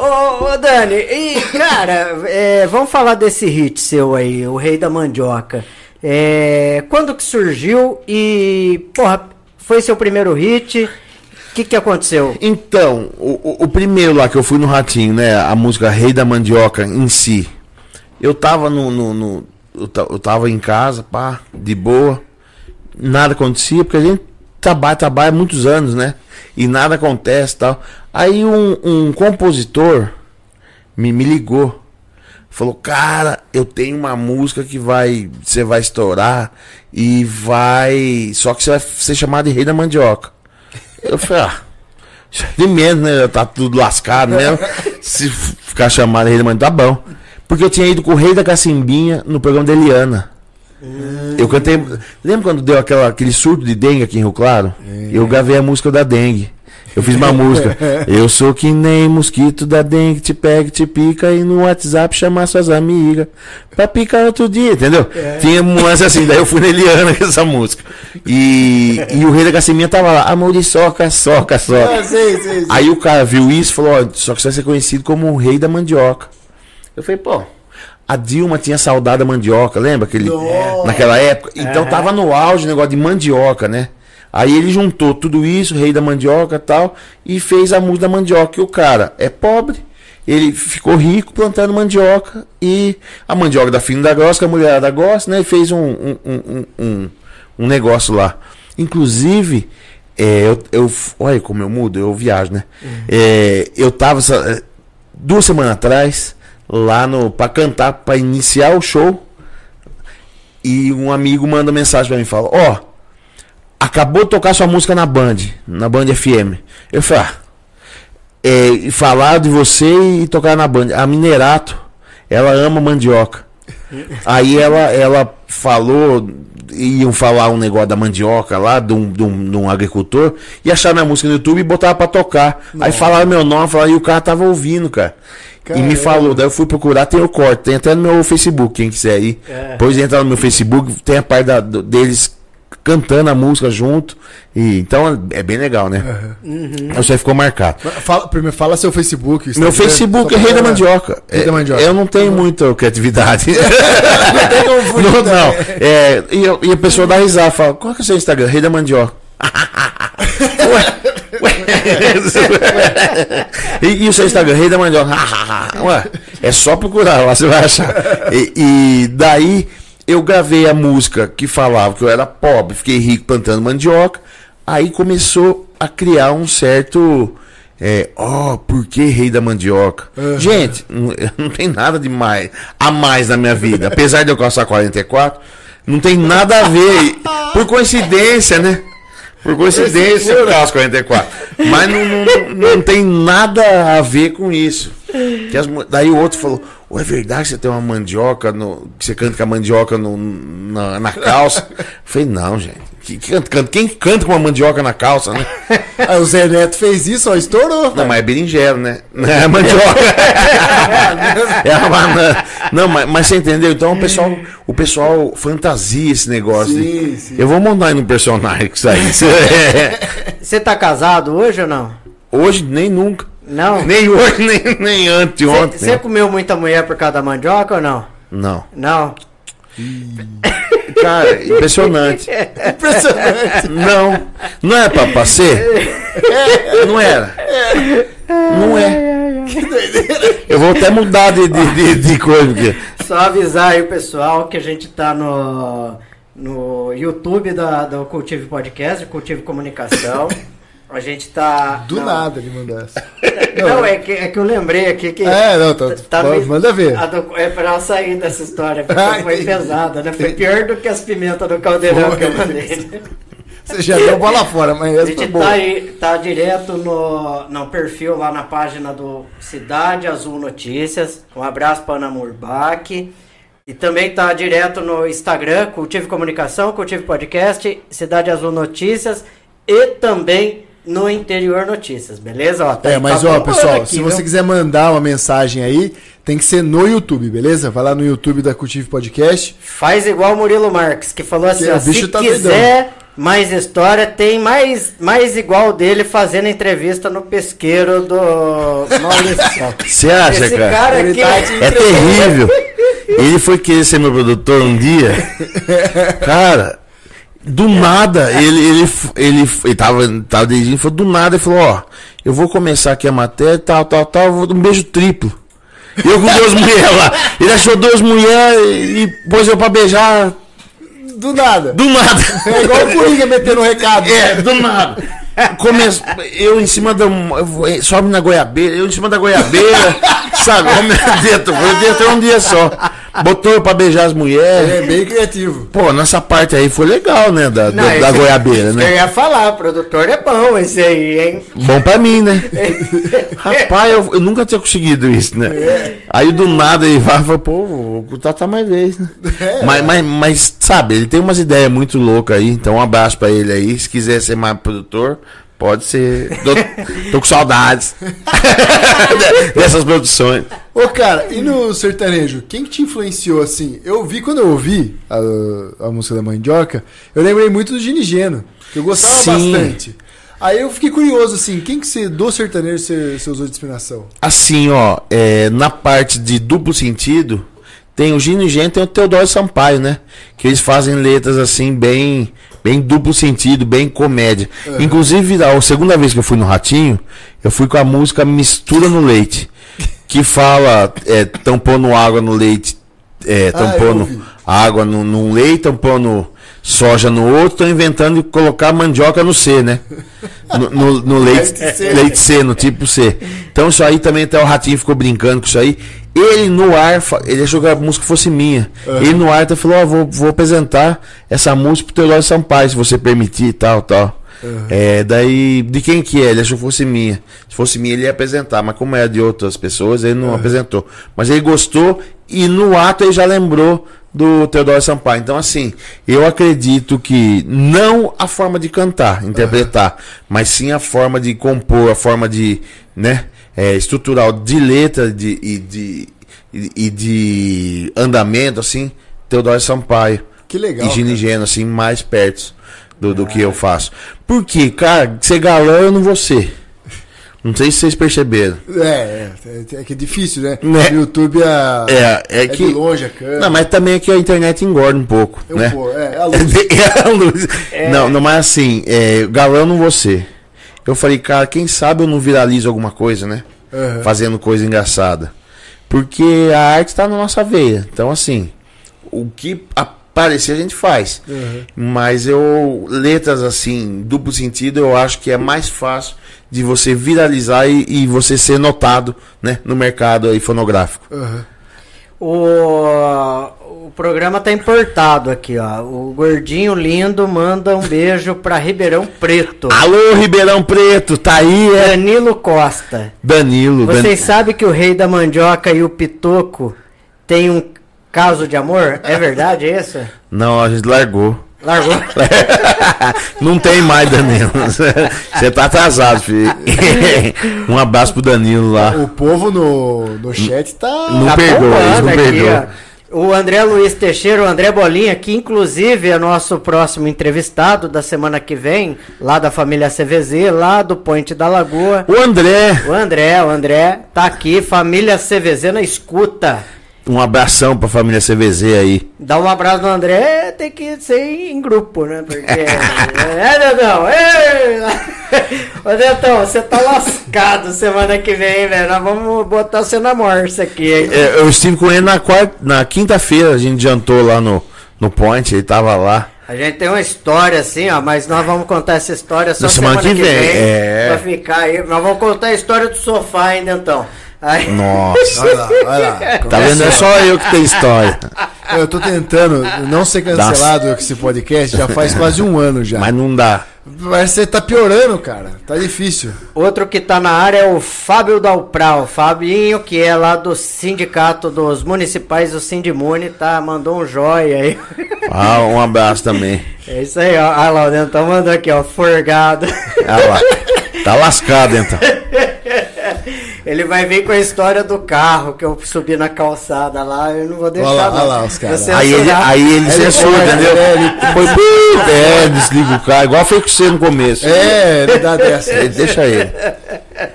Ô, ô, Dani, e cara, é, vamos falar desse hit seu aí, o Rei da Mandioca. É, quando que surgiu e, porra, foi seu primeiro hit? O que que aconteceu? Então, o, o- primeiro lá que eu fui no Ratinho, né? A música Rei da Mandioca em si. Eu tava no. no- no- eu, eu tava em casa, pá, de boa. Nada acontecia, porque a gente trabalha, trabalha muitos anos, né? E nada acontece tal. Aí um, um compositor me, me ligou. Falou, cara, eu tenho uma música que vai. Você vai estourar e vai. Só que você vai ser chamado de Rei da Mandioca. Eu falei, ah, de menos, né? Tá tudo lascado mesmo. Se ficar chamado de Rei da Mandioca, tá bom. Porque eu tinha ido com o Rei da Cacimbinha no programa da Eliana. Eu cantei. Lembra quando deu aquela, aquele surto de dengue aqui em Rio Claro? Eu gravei a música da dengue. Eu fiz uma música. Eu sou que nem mosquito da dengue, te pega, te pica e no WhatsApp chamar suas amigas pra picar outro dia, entendeu? Tinha um lance assim, daí eu fui na Eliana com essa música. E, e o rei da Caciminha tava lá, amor de soca, soca, soca. Ah, sei, sei, sei. Aí o cara viu isso e falou, ó, só que você vai ser conhecido como o rei da mandioca. Eu falei, pô, a Dilma tinha saudade da mandioca, lembra? Aquele, naquela época. Então tava no auge o negócio de mandioca, né? Aí ele juntou tudo isso, rei da mandioca e tal, e fez a música da mandioca. E o cara é pobre, ele ficou rico plantando mandioca, e a mandioca da fina da grossa, que a mulherada gosta, né? E fez um, um, um, um, um negócio lá. Inclusive, é, eu, eu. Olha como eu mudo, eu viajo, né? É, eu tava essa- duas semanas atrás, lá no. pra cantar, pra iniciar o show. E um amigo manda mensagem pra mim e fala: Ó, acabou de tocar sua música na Band, na Band FM. Eu falei: ah, é, falar de você e tocar na Band. A Minerato, ela ama mandioca. Aí ela, ela falou, iam falar um negócio da mandioca lá, de um, de um, de um agricultor, e acharam minha música no YouTube e botaram pra tocar. Aí falaram meu nome, falaram, e o cara tava ouvindo, cara. E me Caramba. falou, daí eu fui procurar, tem o corte, tem até no meu Facebook, quem quiser ir. É. Depois entra no meu Facebook, tem a parte da- do- deles cantando a música junto. E, então é bem legal, né? Isso aí ficou marcado. Fala, primeiro, fala seu Facebook. Meu Facebook é Rei da. Mandioca. Rei da É, Mandioca. Eu não tenho muita criatividade. Não não, não. É, e, e a pessoa dá risada, fala, qual que é o seu Instagram? Rei da Mandioca. ué. E, e o seu Instagram? Rei da Mandioca. ué, é só procurar lá, você vai achar. E, e daí eu gravei a música que falava que eu era pobre, fiquei rico plantando mandioca. Aí começou a criar um certo. É, ó, por que rei da mandioca? Gente, não, não tem nada de mais, a mais na minha vida. Apesar de eu calçar 44, não tem nada a ver. Por coincidência, né? Por coincidência eu calço 44. Mas não, não, não tem nada a ver com isso. As daí o outro falou: Ô, é verdade que você tem uma mandioca, no, que você canta com a mandioca no- na, na calça? Eu falei: Não, gente. Que- que canta- canta- quem canta com uma mandioca na calça, né? Aí o Zé Neto fez isso, ó, estourou. Não, mas é berinjela, né? Não é mandioca. é a banana. Não, mas, mas você entendeu? Então o pessoal, o pessoal fantasia esse negócio. de- Sim, sim. Eu vou montar aí no personagem que isso aí. Você tá casado hoje ou não? Hoje, nem nunca. Não? Nem hoje, nem, nem anteontem. Você comeu muita mulher por causa da mandioca ou não? Não. Não. Cara, impressionante. Impressionante. Não. Não é pra, pra ser? Não era. Não é. Eu vou até mudar de, de, de, de coisa, porque. Só avisar aí o pessoal que a gente tá no, no YouTube da, do Cultive Podcast, Cultive Comunicação. A gente tá. Do não, nada ele mandou essa. Não, é que, é que eu lembrei aqui que. É, não, tá- manda ver. a do- é pra sair dessa história, porque Ah, foi pesada, né? Foi pior do que as pimentas do caldeirão que eu mandei. Você já deu bola fora, mas A essa foi gente tá, aí, tá direto no, no perfil lá na página do Cidade Azul Notícias. Um abraço para Ana Murbach. E também tá direto no Instagram, Cultive Comunicação, Cultive Podcast, Cidade Azul Notícias e também no Interior Notícias, beleza? Ó, tá- É, mas tá ó, pessoal, aqui, se você viu? quiser mandar uma mensagem aí, tem que ser no YouTube, beleza? Vai lá no YouTube da Cultive Podcast. Faz igual o Murilo Marques, que falou assim, Que ó, se tá quiser mais história, tem mais, mais igual dele fazendo entrevista no pesqueiro do Maurício. Você acha, Esse cara? cara aqui tá te É terrível. Ele foi querer ser meu produtor um dia. Cara, do nada, ele, ele, ele, ele tava, tava dirigindo, falou, do nada, ele falou, ó, eu vou começar aqui a matéria, tal, tal, tal, eu vou dar um beijo triplo. Eu com duas mulheres lá. Ele achou duas mulheres e pôs eu pra beijar Do nada. do nada. É igual o Coringa metendo um recado. É, do nada. Começo, eu em cima da. vou- Sobe na goiabeira, eu em cima da goiabeira, sabe? Dentro, foi dentro um dia só. Botou eu pra beijar as Ele mulheres. é bem criativo. Pô, nessa parte aí foi legal, né? Da, Não, da, da goiabeira, Eu né? ia falar, produtor é bom esse aí, hein? Bom pra mim, né? Rapaz, eu, eu nunca tinha conseguido isso, né? Aí do nada ele vai e fala, pô, vou contratar mais vezes, né? Mas, mas, mas, sabe, ele tem umas ideias muito loucas aí, então um abraço pra ele aí. Se quiser ser mais produtor, Pode ser. Tô, tô com saudades dessas produções. Ô, cara, e no sertanejo, quem que te influenciou assim? Eu vi quando eu ouvi a, a música da Mandioca, eu lembrei muito do Gini Geno, que eu gostava Sim. bastante. Aí eu fiquei curioso, assim, quem que você, do sertanejo você, você usou de inspiração? Assim, ó, é, na parte de duplo sentido, tem o Gino e tem o Teodoro Sampaio, né? Que eles fazem letras assim, bem bem duplo sentido, bem comédia. Inclusive, a segunda vez que eu fui no Ratinho, eu fui com a música Mistura no Leite, que fala, é, tampando água no leite, é, Ah, tampando ouvi. água no, num leite, tampando soja no outro, estão inventando colocar mandioca no C, né? No, no- no leite, Leite C. no tipo C. Então isso aí também até o Ratinho ficou brincando com isso aí. Ele no ar, ele achou que a música fosse minha. Ele no ar até falou, ó, vou, vou apresentar essa música pro Teodoro Sampaio, se você permitir e tal, tal. É, daí, de quem que é? Ele achou que fosse minha. Se fosse minha, ele ia apresentar, mas como é de outras pessoas, ele não apresentou. Mas ele gostou e no ato ele já lembrou do Teodoro Sampaio. Então, assim, eu acredito que não a forma de cantar, interpretar, mas sim a forma de compor, a forma de, né, é, estrutural de letra de, e, de, e, e de andamento, assim, Teodoro Sampaio. Que legal, E Gini cara. Geno, assim, mais perto do, do que eu faço. Porque, cara, ser galã eu não vou ser. Não sei se vocês perceberam. É, é, é que é difícil, né? Né? No YouTube a, É, é, é que. de longe a câmera. Não, mas também é que a internet engorda um pouco, Eu né? vou, é, a luz. É a luz. Não, não, mas assim, é, galã eu não vou ser. Eu falei, cara, quem sabe eu não viralizo alguma coisa, né? Aham. Fazendo coisa engraçada. Porque a arte está na nossa veia. Então, assim, o que aparecer a gente faz. Uhum. Mas eu, letras assim, duplo sentido, eu acho que é mais fácil de você viralizar e, e você ser notado, né, no mercado aí fonográfico. Aham. O, o programa tá importado aqui, ó. O gordinho lindo manda um beijo pra Ribeirão Preto. Alô, Ribeirão Preto, tá aí, é? Danilo Costa. Danilo. Dan- Vocês sabem que o rei da mandioca e o pitoco tem um caso de amor? É verdade isso? Não, a gente largou. Largou? Não tem mais, Danilo. Você tá atrasado, filho. Um abraço pro Danilo lá. O povo no, no chat tá. Não Tá perdoa, eles não perdoam. ó. O André Luiz Teixeira, o André Bolinha, que inclusive é nosso próximo entrevistado da semana que vem, lá da família CVZ, lá do Ponte da Lagoa. O André, O André, o André tá aqui, família CVZ na escuta. Um abração pra família CVZ aí. Dá um abraço no André, tem que ser em grupo, né? Porque. é, Dedão! Ô, Dedão, você tá lascado semana que vem, velho. Nós vamos botar você na morsa aqui, hein? É, Eu estive com ele na, quarta, na quinta-feira, a gente jantou lá no, no Point, ele tava lá. A gente tem uma história assim, ó, mas nós vamos contar essa história só Na semana que vem, é. Pra ficar aí. Nós vamos contar a história do sofá ainda então. Aí, Nossa. Olha lá, olha lá. Tá vendo? É só eu que tenho história. Eu tô tentando não ser cancelado esse podcast já faz quase um ano já. Mas não dá. Mas você tá piorando, cara. Tá difícil. Outro que tá na área é o Fábio Dalpral. Fabinho, que é lá do Sindicato dos Municipais do Sindimune, tá? Mandou um joia aí. Ah, um abraço também. É isso aí, ó. Ah lá, o Dentão mandou aqui, ó. Forgado. Ah lá. Tá lascado, então. Ele vai vir com a história do carro que eu subi na calçada lá. Eu não vou deixar. Olha lá, olha lá os caras. Aí ele, aí ele censura, entendeu? Ele- Foi, é, desliga o carro, igual foi com você no começo. É, ele dá dessa. Ele- deixa ele.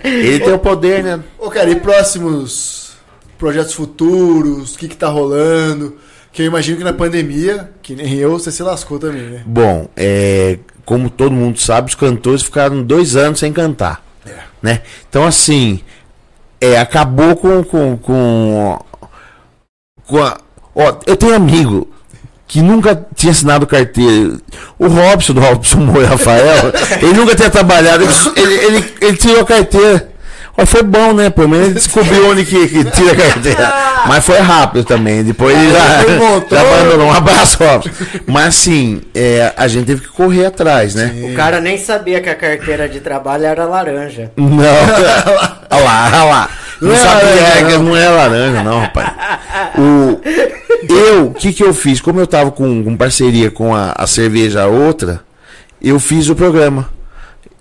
Ele tem o poder, né? Ô, cara, e próximos projetos futuros? O que que tá rolando? Que eu imagino que na pandemia, que nem eu, você se lascou também, né? Bom, é, como todo mundo sabe, os cantores ficaram dois anos sem cantar. Né? Então, assim, é, acabou com. com, com, com a- ó, eu tenho amigo que nunca tinha assinado carteira. O Robson, do Robson Moura Rafael, ele nunca tinha trabalhado, ele, ele, ele, ele tirou a carteira. Ó, foi bom, né? Pelo menos ele descobriu onde que, que tira a carteira. Mas foi rápido também. Depois ele já, já abandonou. Um abraço, Robson. Mas assim, é, a gente teve que correr atrás, né? O cara nem sabia que a carteira de trabalho era laranja. Não. Olha lá, olha lá. Não, Não é sabia laranja, que não. não é laranja, não, rapaz. O, eu, o que, que eu fiz? Como eu tava com, com parceria com a, a cerveja outra, eu fiz o programa.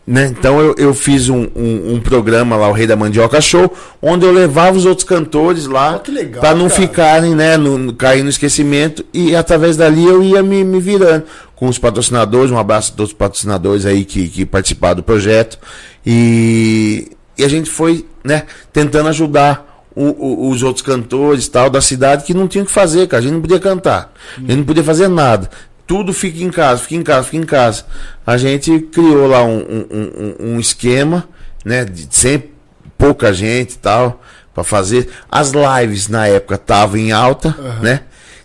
Né? Então eu, eu fiz um, um, um programa lá, o Rei da Mandioca Show, onde eu levava os outros cantores lá Oh, para não cara. ficarem, né, no, no- cair no esquecimento e através dali eu ia me, me virando com os patrocinadores, um abraço a todos os patrocinadores aí que, que participaram do projeto e, e a gente foi, né, tentando ajudar o- o- os outros cantores tal da cidade que não tinham o que fazer, cara, a gente não podia cantar, a gente não podia fazer nada. Tudo fica em casa, fica em casa, fica em casa. A gente criou lá um, um- um- um esquema, né? De sempre pouca gente e tal, para fazer. As lives na época estavam em alta, né?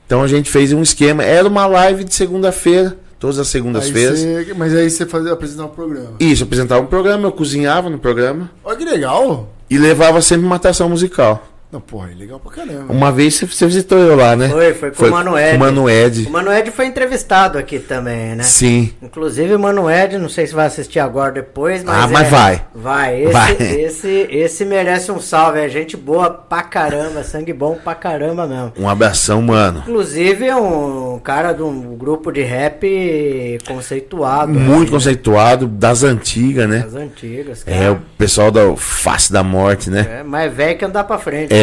Então a gente fez um esquema. Era uma live de segunda-feira, todas as segundas-feiras. mas aí você fazia apresentar o programa. Isso, apresentava um programa, eu cozinhava no programa Olha que legal. e levava sempre uma atração musical. Não, porra, é legal pra caramba. Uma vez você, visitou eu lá, né? Foi, foi com o Mano Ed. Com o Mano Ed. O Mano Ed foi entrevistado aqui também, né? Sim. Inclusive o Mano Ed, não sei se vai assistir agora ou depois, mas. Ah, mas é- vai. Vai. Esse, Vai. Esse, esse merece um salve. É gente boa pra caramba, sangue bom pra caramba mesmo. Um abração, mano. Inclusive é um cara de um grupo de rap conceituado. Muito né? conceituado, das antigas, né? Das antigas. É, cara. o pessoal da Face da Morte, né? É mais velho que andar pra frente. É,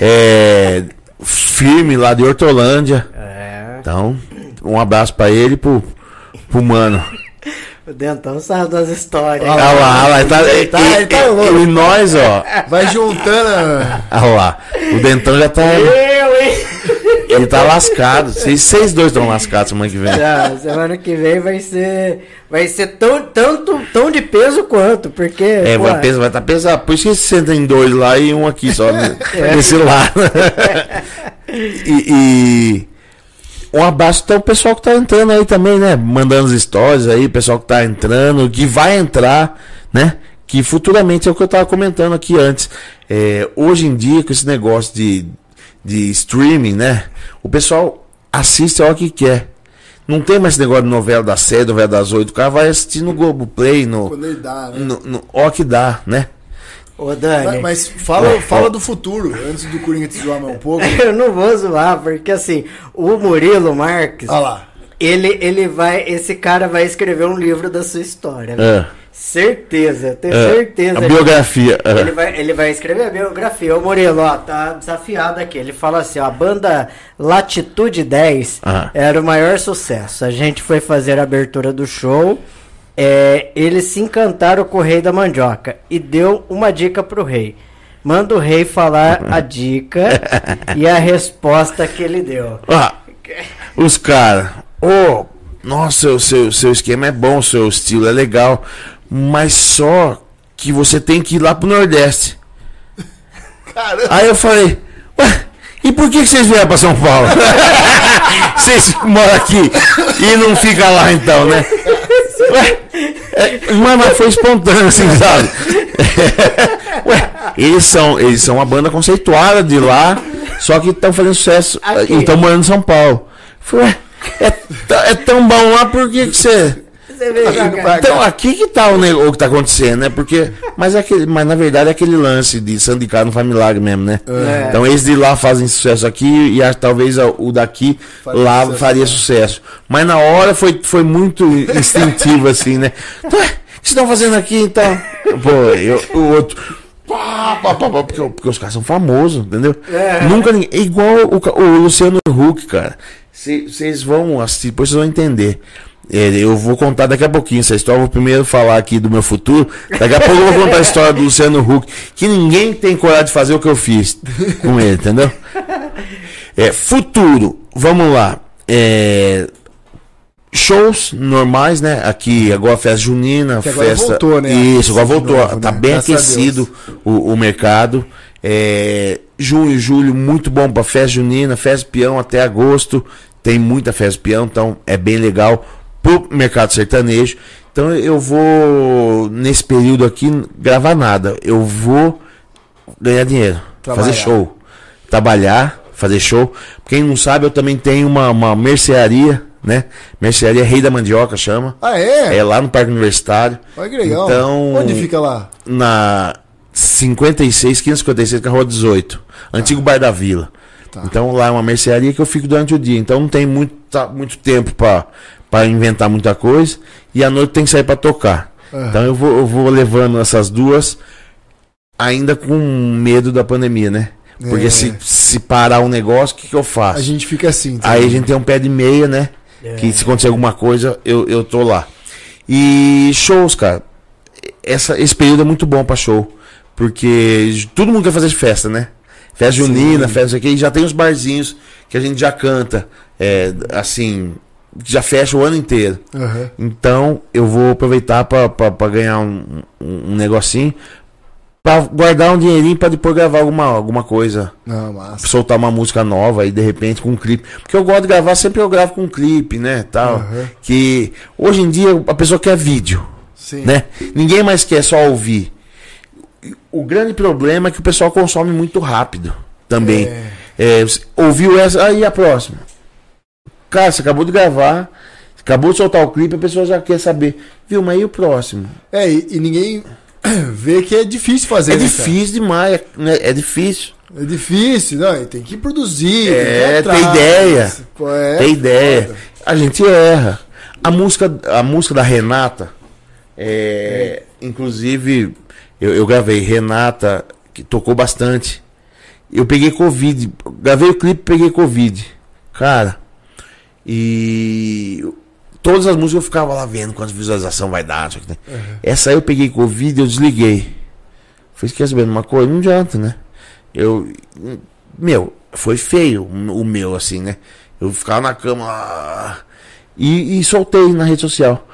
é, firme lá de Hortolândia. É. Então, um abraço pra ele e pro, pro mano. O Dentão sabe das histórias. Ah, Olha lá, olha lá, ele tá, Ele tá- e- ele tá louco. e nós, ó, Vai juntando. a- olha lá, o Dentão já tá, Eu, hein? Ele tá lascado, vocês, vocês dois estão lascados semana que vem. Já, semana que vem vai ser. Vai ser tão, tanto, tão de peso quanto, porque. É, pô, vai estar vai tá pesado, por isso que você senta em dois lá e um aqui só, né, nesse lado. e, e um abraço então o pessoal que tá entrando aí também, né? Mandando as stories aí, pessoal que tá entrando, que vai entrar, né? Que futuramente é o que eu tava comentando aqui antes. É, hoje em dia, com esse negócio de, de streaming, né? O pessoal assiste a hora que quer. Não tem mais esse negócio de novela das sete, novela das oito. O cara vai assistir no Globoplay, no, Quando ele dá, né? no, no, ó que dá, né? Ô, Dani. Mas, mas fala, fala do futuro, antes do Coringa te zoar mais um pouco. Eu não vou zoar, porque assim, o Murilo Marques, Olha lá. Ele, ele vai. Esse cara vai escrever um livro da sua história. né? É, Certeza, tenho é. certeza. A biografia. é. Ele vai, ele vai escrever a biografia. Ô Murilo, ó, tá desafiado aqui. Ele fala assim, ó, a banda Latitude 10 Aham. era o maior sucesso. A gente foi fazer a abertura do show. é, eles se encantaram com o rei da mandioca e deu uma dica pro rei. Manda o rei falar a dica e a resposta que ele deu. Ah, os caras, ô, nossa, o seu, seu esquema é bom, o seu estilo é legal, mas só que você tem que ir lá pro Nordeste. Caramba. Aí eu falei, ué, e por que que vocês vieram pra São Paulo? vocês moram aqui e não ficam lá então, né? Ué, é, mas, mas foi espontâneo, assim, sabe? Ué, eles são, eles são uma banda conceituada de lá, só que estão fazendo sucesso Aqui. e estão morando em São Paulo. Falei, ué, é, é tão bom lá, por que você... Então, aqui que tá o, o que tá acontecendo, né? Porque. Mas, é aquele, mas na verdade é aquele lance de sindicato não faz milagre mesmo, né? É. Então eles de lá fazem sucesso aqui e que talvez a- o daqui Faria lá sucesso, faria né? sucesso. Mas na hora foi, foi muito instintivo, assim, né? Então, é, o que vocês estão fazendo aqui então? Pô, eu, o outro. Pá, pá, pá, porque, porque os caras são famosos, entendeu? É. Nunca ninguém. É igual o, o Luciano Huck, cara. Vocês vão assistir, depois vocês vão entender. É, eu vou contar daqui a pouquinho essa história. Vou primeiro falar aqui do meu futuro. Daqui a pouco eu vou contar a história do Luciano Huck. Que ninguém tem coragem de fazer o que eu fiz com ele, entendeu? É, futuro, vamos lá. É, shows normais, né? Aqui agora festa junina, Que agora festa. voltou, né? Isso, agora voltou. novo, tá né? bem Graças aquecido o, o mercado. É, junho e julho, muito bom para festa junina, festa peão até agosto. Tem muita festa peão, então é bem legal pro mercado sertanejo. Então eu vou, nesse período aqui, gravar nada. Eu vou ganhar dinheiro, Trabalhar. fazer show. Trabalhar, fazer show. Quem não sabe, eu também tenho uma, uma mercearia, né? Mercearia Rei da Mandioca chama. Ah, é? É lá no Parque Universitário. Olha que legal. Então, Onde fica lá? na 56, 556, que é a rua 18. Antigo Bar da Vila. Tá. Então lá é uma mercearia que eu fico durante o dia. Então não tem muito, tá- muito tempo pra pra inventar muita coisa. E à noite tem que sair pra tocar. Aham. Então eu vou, eu vou levando essas duas ainda com medo da pandemia, né? Porque É. se, se parar um negócio, o que, que eu faço? A gente fica assim. tá? Aí a gente tem um pé de meia, né? É. Que se acontecer alguma coisa, eu, eu tô lá. E shows, cara. Essa, esse período é muito bom pra show. Porque todo mundo quer fazer festa, né? Festa junina, festa aqui. E já tem os barzinhos que a gente já canta. É, assim, que já fecha o ano inteiro. Aham. Então eu vou aproveitar pra ganhar um, um, um negocinho. Pra guardar um dinheirinho pra depois gravar alguma, alguma coisa Não, massa. soltar uma música nova aí de repente com um clipe. Porque eu gosto de gravar, sempre eu gravo com um clipe, né, tal. Aham. Que hoje em dia a pessoa quer vídeo, Sim. né? Ninguém mais quer só ouvir. O grande problema é que o pessoal consome muito rápido também. É. É, ouviu essa, aí a próxima. Cara, você acabou de gravar, acabou de soltar o clipe, a pessoa já quer saber. Viu, mas e o próximo? É, e, e ninguém vê que é difícil fazer. É né, difícil demais, né? É difícil. cara? É difícil, não, tem que produzir. É, tem, que atrás. tem ideia. Pô, é Tem ideia. foda. A gente erra. A música, a música da Renata, é, inclusive, eu, eu gravei Renata, que tocou bastante. Eu peguei Covid. Gravei o clipe peguei Covid. Cara, e todas as músicas eu ficava lá vendo quantas visualização vai dar. que tem. Essa aí eu peguei Covid e eu desliguei. Falei, quer saber de uma coisa? Não adianta, né? Eu. Meu, foi feio o meu, assim, né? Eu ficava na cama e, e soltei na rede social.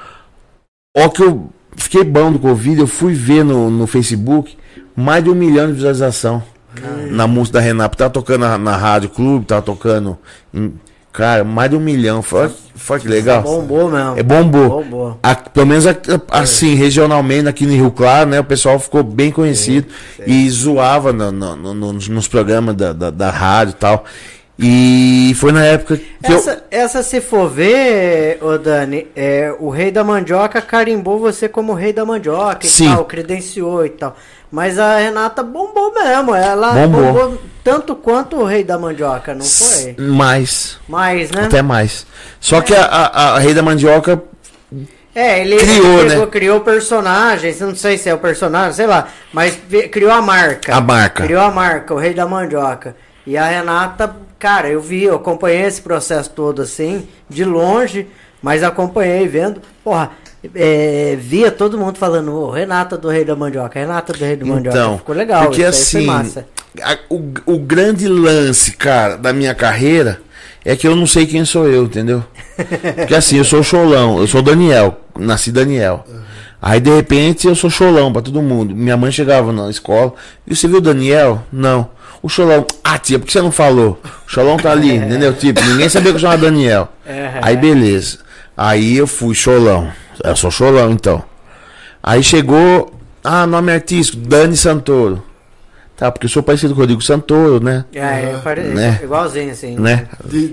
Ó que eu fiquei bom do Covid, eu fui ver no, no Facebook mais de um milhão de visualização na música da Renata. Tava tocando na, na Rádio Clube, tava tocando. em- cara, mais de um milhão. Foi, foi que legal. Bombou mesmo. É bombou. Bombou. A- pelo menos a- assim, regionalmente, aqui no Rio Claro, né? O pessoal ficou bem conhecido e zoava no- no- no- no- nos programas da, da, da rádio e tal. E foi na época que eu. Essa, essa, se for ver, ô Dani, é, o rei da mandioca carimbou você como rei da mandioca e Sim. tal, credenciou e tal. Mas a Renata bombou mesmo, ela Bombou. bombou, tanto quanto o rei da mandioca, não foi? Mais. Mais, né? Até mais. Só que a, a, a Rei da Mandioca. É, ele Criou, ele pegou, né? criou personagens, não sei se é o personagem, sei lá, mas criou a marca. A marca. Criou a marca, o rei da mandioca. E a Renata, cara, eu vi, eu acompanhei esse processo todo assim, de longe, mas acompanhei vendo, porra, é, via todo mundo falando, ô, Renata do rei da mandioca, Renata do rei da mandioca. Então, Ficou legal, porque assim, a- o, o grande lance, cara, da minha carreira é que eu não sei quem sou eu, entendeu? Porque assim, eu sou cholão, eu sou Daniel, nasci Daniel. Aí de repente eu sou cholão pra todo mundo. Minha mãe chegava na escola, e você viu o Daniel? Não. O cholão, ah tia, por que você não falou? O cholão tá ali, entendeu? Tipo, ninguém sabia que eu chamava Daniel. É. Aí beleza. Aí eu fui cholão. Eu sou cholão então. Aí chegou, ah, nome artístico, Dani Santoro. Tá, porque eu sou parecido com o Rodrigo Santoro, né? É, eu pare- Né? igualzinho assim. Né?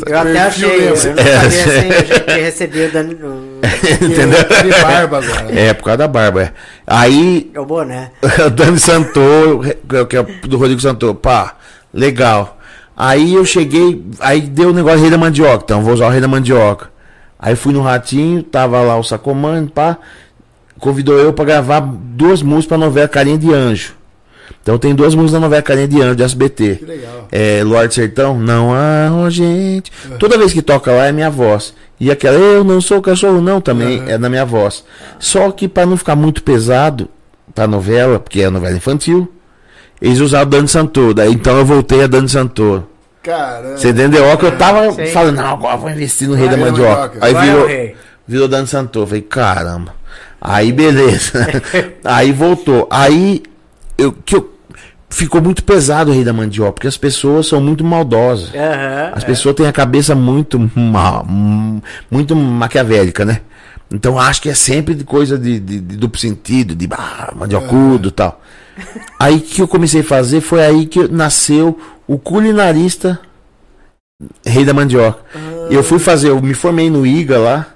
Eu até achei, eu não sabia assim, a gente recebia o Dani- o- Entendeu? De barba agora. né? É, por causa da barba. é. Aí, o boné. o Dani Santoro, que é do Rodrigo Santoro, pá, legal. Aí eu cheguei, aí deu o negócio do Rei da Mandioca, então vou usar o Rei da Mandioca. Aí fui no Ratinho, tava lá o Sacomani, pá, convidou eu pra gravar duas músicas pra novela Carinha de Anjo. Então tem duas músicas da novela Carinha de Anjo, de SBT. Que legal. É, Lorde Sertão, não há gente. Toda vez que toca lá é minha voz. E aquela, eu não sou cachorro, não, também é na minha voz. Só que para não ficar muito pesado pra novela, porque é novela infantil, eles usaram Dani Santoro. Daí então eu voltei a Dani Santoro. Caramba. Você entendeu? Ó, que eu tava sei. falando, não, agora eu vou investir no Rei Vai, da Rei da Mandioca. Mandioca. Aí Vai, virou, o rei. virou Dani Santoro. Falei, caramba. Aí beleza. aí voltou. Aí eu, que eu, ficou muito pesado o Rei da Mandioca, porque as pessoas são muito maldosas. Aham, As é. pessoas têm a cabeça muito ma- hum, muito maquiavélica, né? Então acho que é sempre de coisa de, de- de duplo sentido, de ah, mandiocudo e tal. Aí que eu comecei a fazer foi aí que nasceu o culinarista Rei da Mandioca. Eu fui fazer, eu me formei no IGA lá,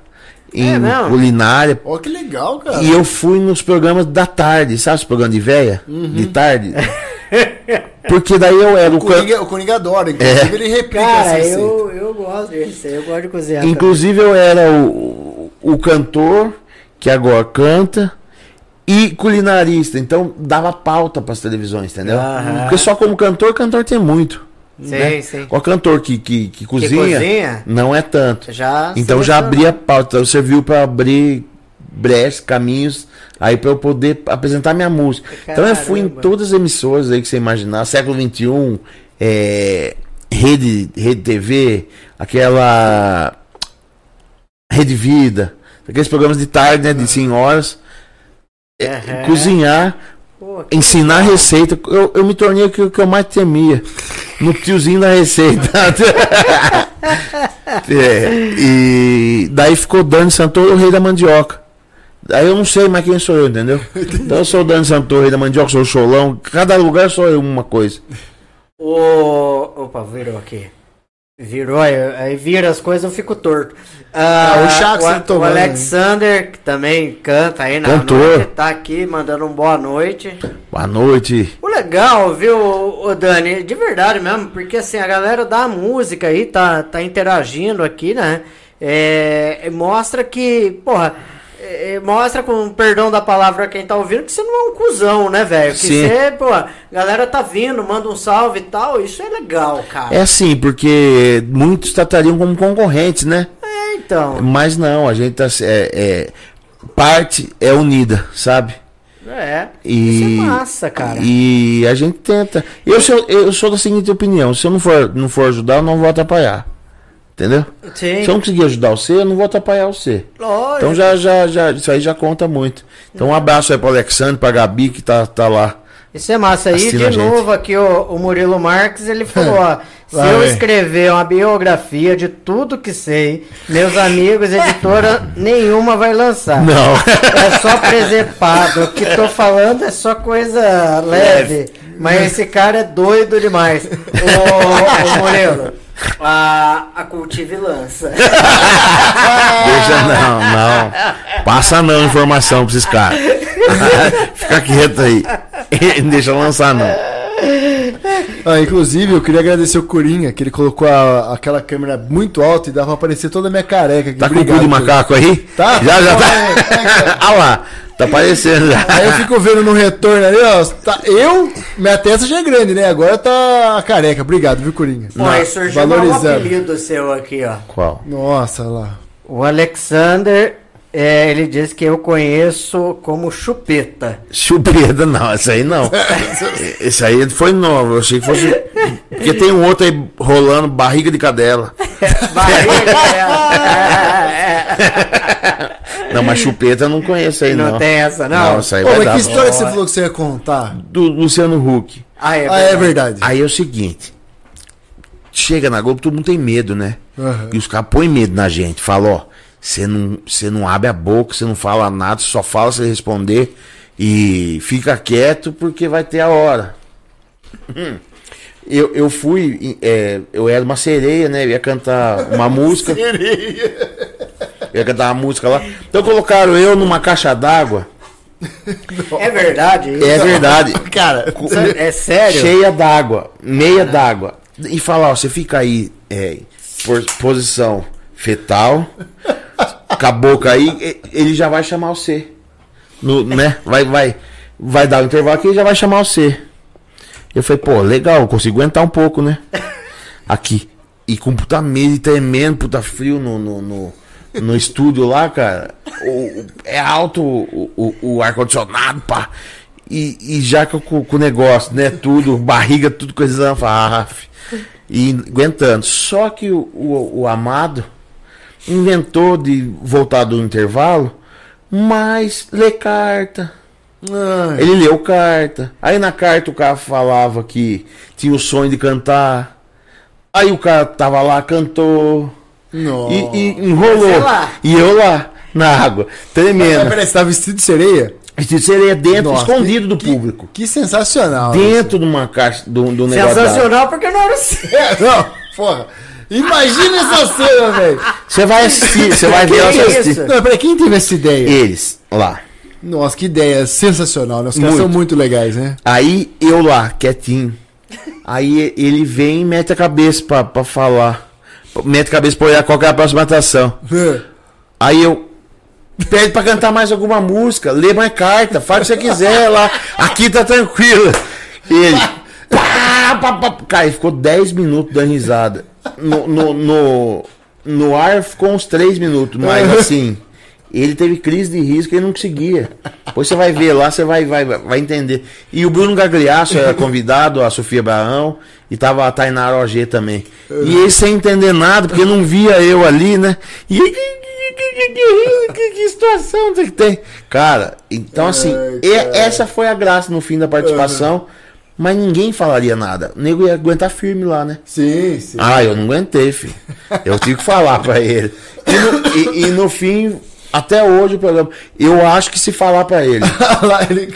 em É culinária. Ó, que legal, cara. E eu fui nos programas da tarde, sabe os programas de véia? De tarde. Porque daí eu era O Coringa, o Coringa adora, inclusive ele replica Cara, receita. eu, eu gosto disso, eu gosto de cozinhar. Inclusive eu era o, o cantor que agora canta e culinarista. Então dava pauta para as televisões, entendeu? Aham. Porque só como cantor, cantor tem muito. Sim, né? sim. O cantor que, que, que cozinha, cozinha? não é tanto. Já Então já abria pauta, então serviu para abrir brechas, caminhos, aí para eu poder apresentar minha música. Então eu fui em Caramba. todas as emissoras aí que você imaginar, século XXI, é, rede, rede TV, aquela Rede Vida, aqueles programas de tarde, né, de senhoras, é, Aham. cozinhar, Pô, ensinar legal. receita. Eu, eu me tornei o que, o que eu mais temia. No tiozinho da receita. É, e daí ficou Dani Santoro, o rei da mandioca. Daí eu não sei mais quem sou eu, entendeu? Então eu sou o Dani Santoro, rei da mandioca, sou o Cholão. Cada lugar sou eu uma coisa. O... Opa, virou aqui. Virou, aí, aí vira as coisas, eu fico torto. Ah, Ah, o Chaco o, o Alexander, que também canta aí na Cantor. noite, tá aqui mandando um boa noite. Boa noite. O legal, viu, o Dani, de verdade mesmo, porque assim, a galera da música aí tá, tá interagindo aqui, né? É, mostra que, porra, é, mostra com perdão da palavra quem tá ouvindo que você não é um cuzão, né, velho? Que Sim. você, pô, a galera tá vindo, manda um salve e tal, isso é legal, cara. É assim, porque muitos tratariam como concorrentes, né? É, então. Mas não, a gente tá. É, é, parte é unida, sabe? É. E, Isso é massa, cara. E a gente tenta. Eu sou, eu sou da seguinte opinião: se eu não for, não for ajudar, eu não vou atrapalhar. Entendeu? Sim. Se eu não conseguir ajudar você, eu não vou atrapalhar você. Lógico. Então já, já, já, isso aí já conta muito. Então um abraço aí pro Alexandre, pra Gabi que tá, tá lá. Isso é massa. E Assina a de novo aqui o, o Murilo Marques, ele falou, ó, se Vai, eu escrever uma biografia de tudo que sei, meus amigos, editora nenhuma vai lançar. Não. É só presepado. O que tô falando é só coisa leve. Mas esse cara é doido demais. Ô, ô Murilo, a, a Cultive lança. Deixa não, não. Passa não informação pra esses caras. Fica quieto aí. Deixa lançar não. Ah, inclusive, eu queria agradecer o Corinha, que ele colocou a- aquela câmera muito alta e dava pra aparecer toda a minha careca. aqui. Tá com o cu de macaco aí? Tá. Já, já É, tá. Olha lá. Tá aparecendo já. Aí eu fico vendo no retorno ali, ó. Tá, eu, minha testa já é grande, né? Agora tá careca. Obrigado, viu, Corinha? Pô, aí surgiu um valorizando. apelido seu aqui, ó. Qual? Nossa, lá. O Alexander, é, ele diz que eu conheço como chupeta. Chupeta, não, essa aí não. Esse aí foi novo, eu achei que fosse. Porque tem um outro aí rolando, barriga de cadela. Barriga, é. Não, mas chupeta eu não conheço aí, Não não. tem essa, não? Não, essa aí Ô, vai mas dar. que história que você falou que você ia contar? Do Luciano Huck. Ah, é Ah, é verdade. Aí é o seguinte. Chega na Globo, todo mundo tem medo, né? Aham. E os caras põem medo na gente. Falam, ó, você não, você não abre a boca, você não fala nada, você só fala se responder. E fica quieto porque vai ter a hora. Eu, eu fui, é, eu era uma sereia, né? Eu ia cantar uma música. Eu ia cantar uma música lá. Então colocaram eu numa caixa d'água. É verdade isso? É verdade. Cara, É sério? Cheia d'água, meia d'água. E falar, ó, você fica aí, é, por posição fetal, boca aí, ele já vai chamar você. No, né? Vai, vai, vai dar o intervalo aqui e já vai chamar você. Eu falei, pô, legal, consigo aguentar um pouco, né? Aqui. E com puta medo e tremendo, puta frio no, no, no, no estúdio lá, cara. O- o- é alto o, o, o ar-condicionado, pá. E, e já com, com o negócio, né? Tudo, barriga, tudo coisando, ah, e aguentando. Só que o, o, o Amado inventou de voltar do intervalo, mas ler carta. Ai, Ele leu carta. Aí na carta o cara falava que tinha o sonho de cantar. Aí o cara tava lá, cantou. E, e enrolou. E eu lá, na água, Mas, tremendo. peraí, você tá vestido de sereia? Vestido de sereia dentro, Nossa, escondido do que- público. Que sensacional. Dentro de uma caixa, do, do negócio. Sensacional porque não era seu. É, não, porra. Imagina essa cena, velho. Você vai assistir, você vai ver ela Que assistir. Não, peraí, quem teve essa ideia? Eles, lá. Nossa, que ideia sensacional, né? Os caras são muito legais, né? Aí eu lá, quietinho. Aí ele vem e mete a cabeça pra, pra falar. Mete a cabeça pra olhar qual que é a próxima atração. Aí eu. Pede pra cantar mais alguma música, lê mais carta, faz o que você quiser lá. Aqui tá tranquilo. Ele. Pá, pá, pá. Cara, ficou 10 minutos dando risada. No, no, no, no ar ficou uns 3 minutos, mas assim. Ele teve crise de que ele não conseguia. Depois você vai ver lá, você vai, vai, vai entender. E o Bruno Gagliasso era convidado, a Sofia Abraão, e tava a Tainara OG também. E ele sem entender nada, porque não via eu ali, né? E que, que, que, que, situação que tem? Cara, então assim, Ai, e- cara. essa foi a graça no fim da participação, mas ninguém falaria nada. O nego ia aguentar firme lá, né? Sim, sim. Ah, eu não aguentei, filho. Eu tive que falar pra ele. E no, e- e no fim, até hoje o programa, eu acho que se falar pra ele, Lá ele-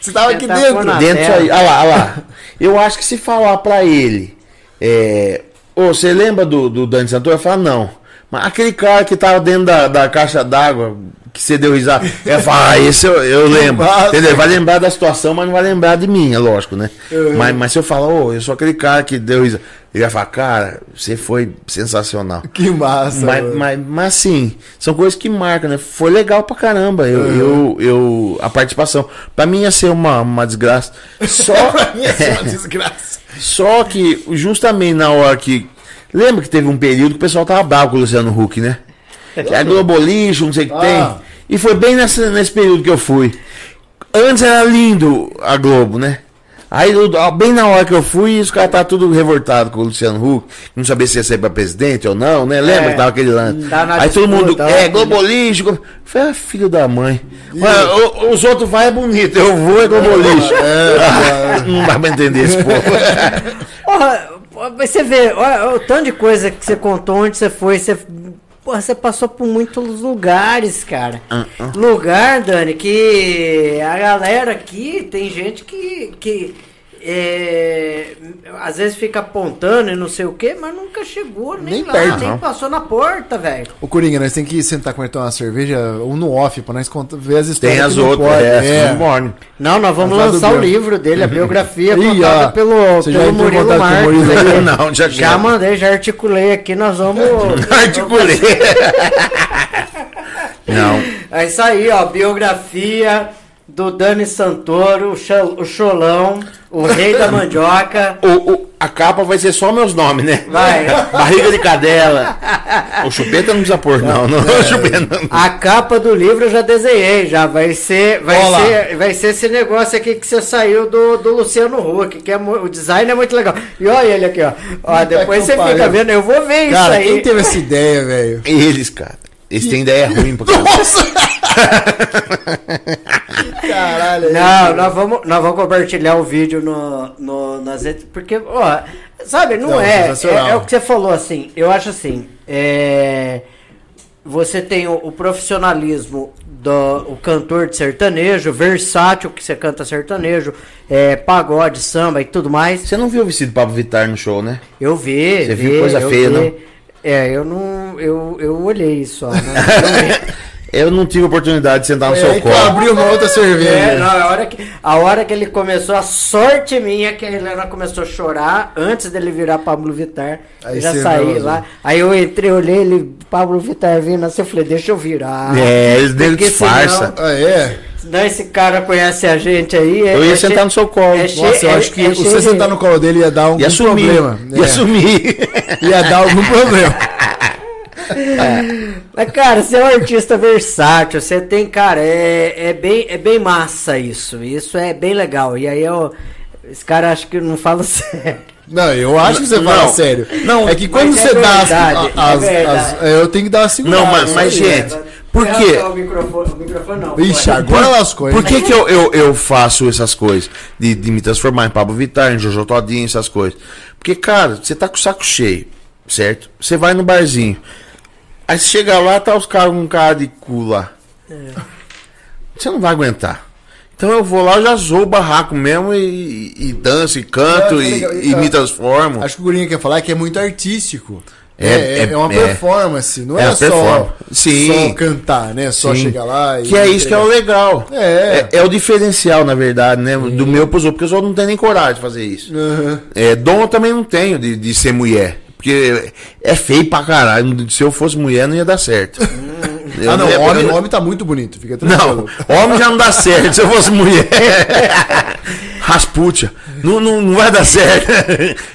Você tava aqui Tentar dentro. dentro tela. aí, olha lá, olha lá. Eu acho que se falar pra ele, é, ô, você lembra do, do Dani Santoro? Eu falo, não. Mas aquele cara que tava dentro da, da caixa d'água, que você deu risada, falo, ah, esse eu, eu lembro. Entendeu? Vai lembrar da situação, mas não vai lembrar de mim, é lógico, né? Mas, mas se eu falar, ô, eu sou aquele cara que deu risada, ele vai falar, cara, você foi sensacional. Que massa. Mas, mano. mas, mas assim, são coisas que marcam, né? Foi legal pra caramba. Eu, eu, eu, a participação. Pra mim ia ser uma, uma desgraça. Só, Isso é uma desgraça. só que, justamente na hora que. Lembra que teve um período que o pessoal tava bravo com o Luciano Huck, né? Que é Globolixo, não sei o que Ah. tem. E foi bem nessa, nesse período que eu fui. Antes era lindo a Globo, né? Aí, bem na hora que eu fui, os caras estavam tudo revoltados com o Luciano Huck. Não sabia se ia ser pra presidente ou não, né? Lembra É. que tava aquele lance? Tá Aí todo mundo, é, ó. Globolixo. Glo- Foi a filho da mãe. Ué, os outros vai é bonito, eu vou é Globolixo. não dá pra entender esse povo. Porra, você vê, olha, o tanto de coisa que você contou, onde você foi, você, porra, você passou por muitos lugares, cara. Ah, Lugar, Dani, que a galera aqui tem gente que, que é, às vezes fica apontando e não sei o que, mas nunca chegou nem, Nem lá, perto, nem não. passou na porta, velho. Ô, Coringa, nós tem que sentar com uma cerveja, um no off, pra nós contar, ver as histórias. Tem as outras, pode. é, É. não nós vamos lançar o livro dele, a biografia contada pelo, você pelo Murilo contato com o Marques. Murilo. Não, já- já mandei, já articulei aqui, nós vamos... Articulei. Não. É isso aí, ó. Biografia do Dani Santoro, o, Cho- o Cholão, o rei da mandioca. O, o- a capa vai ser só meus nomes, né? Vai. Barriga de cadela. O chupeta não precisa pôr, não. não o chupeta não. A capa do livro eu já desenhei, já vai ser, vai ser, vai ser esse negócio aqui que você saiu do, do Luciano Huck, que é o design é muito legal. E olha ele aqui, ó. Ó, depois você pariu. fica vendo, eu vou ver Cara, isso quem aí. teve essa ideia, velho? Eles, cara. Eles têm ideia ruim pra. Nossa! Caralho. Não, nós vamos, nós vamos compartilhar o vídeo no, no, nas redes, porque, ó, sabe, não, Não, é, é, é o que você falou, assim, eu acho assim, é, você tem o, o profissionalismo do o cantor de sertanejo, versátil, que você canta sertanejo, é, pagode, samba e tudo mais, Você não viu o vestido do Pablo Vittar no show, né? eu vi, Você vi, viu coisa feia, vi. não? É, eu não, eu, eu olhei só, né? Eu não tive oportunidade de sentar no Foi seu colo. abri uma outra cerveja. É, não, a hora, que, a hora que ele começou, a sorte minha é que a Helena começou a chorar antes dele virar Pablo Vittar. Aí eu já você saí lá. Aí eu entrei, olhei ele, Pablo Vittar vindo assim, eu falei, deixa eu virar. É, eles dele Porque disfarça. Ah, é? Senão esse cara conhece a gente aí. é- Eu ia é sentar cheio- no seu colo. é cheio- Nossa, eu é- acho que é você cheio de- sentar no colo dele ia dar algum Ia sumir. problema. Ia É, sumir. ia dar algum problema. Mas, cara, você é um artista versátil, você tem, cara, é, é, bem, é bem massa isso. Isso é bem legal. E aí eu. Esse cara acho que não fala sério. Não, eu acho que você Não. fala sério. Não, é que quando mas é você dá as, verdade, as- é verdade. as- Eu tenho que dar uma segurada. Não, mas, mas gente, por Não, quê? O microfone, o microfone não. Ixi, agora lascou? Por que, que eu, eu, eu faço essas coisas? De, de me transformar em Pablo Vittar, em Jojo Todinho, essas coisas. Porque, cara, você tá com o saco cheio, certo? Você vai no barzinho. Aí você chega lá, tá os caras com um cara de cu lá. Você não vai aguentar. Então eu vou lá, eu já zoo o barraco mesmo e, e danço, e canto, É, e, e me transformo. Acho que o Gurinha quer falar que é muito artístico. É, É, é, é- é uma é. performance, não É é, só. Sim. só cantar, né? Só Sim. chegar lá e. Que é isso que é o legal. É. É, é o diferencial, na verdade, né? Do meu pros outros, porque os outros não tem nem coragem de fazer isso. Aham. É, dom eu também não tenho de, de ser mulher. Porque é feio pra caralho. Se eu fosse mulher, não ia dar certo. Eu ah, não, eu- homem, eu- homem tá muito bonito, fica Não, tranquilo. homem já não dá certo se eu fosse mulher. Rasputia. Não, não, não vai dar certo.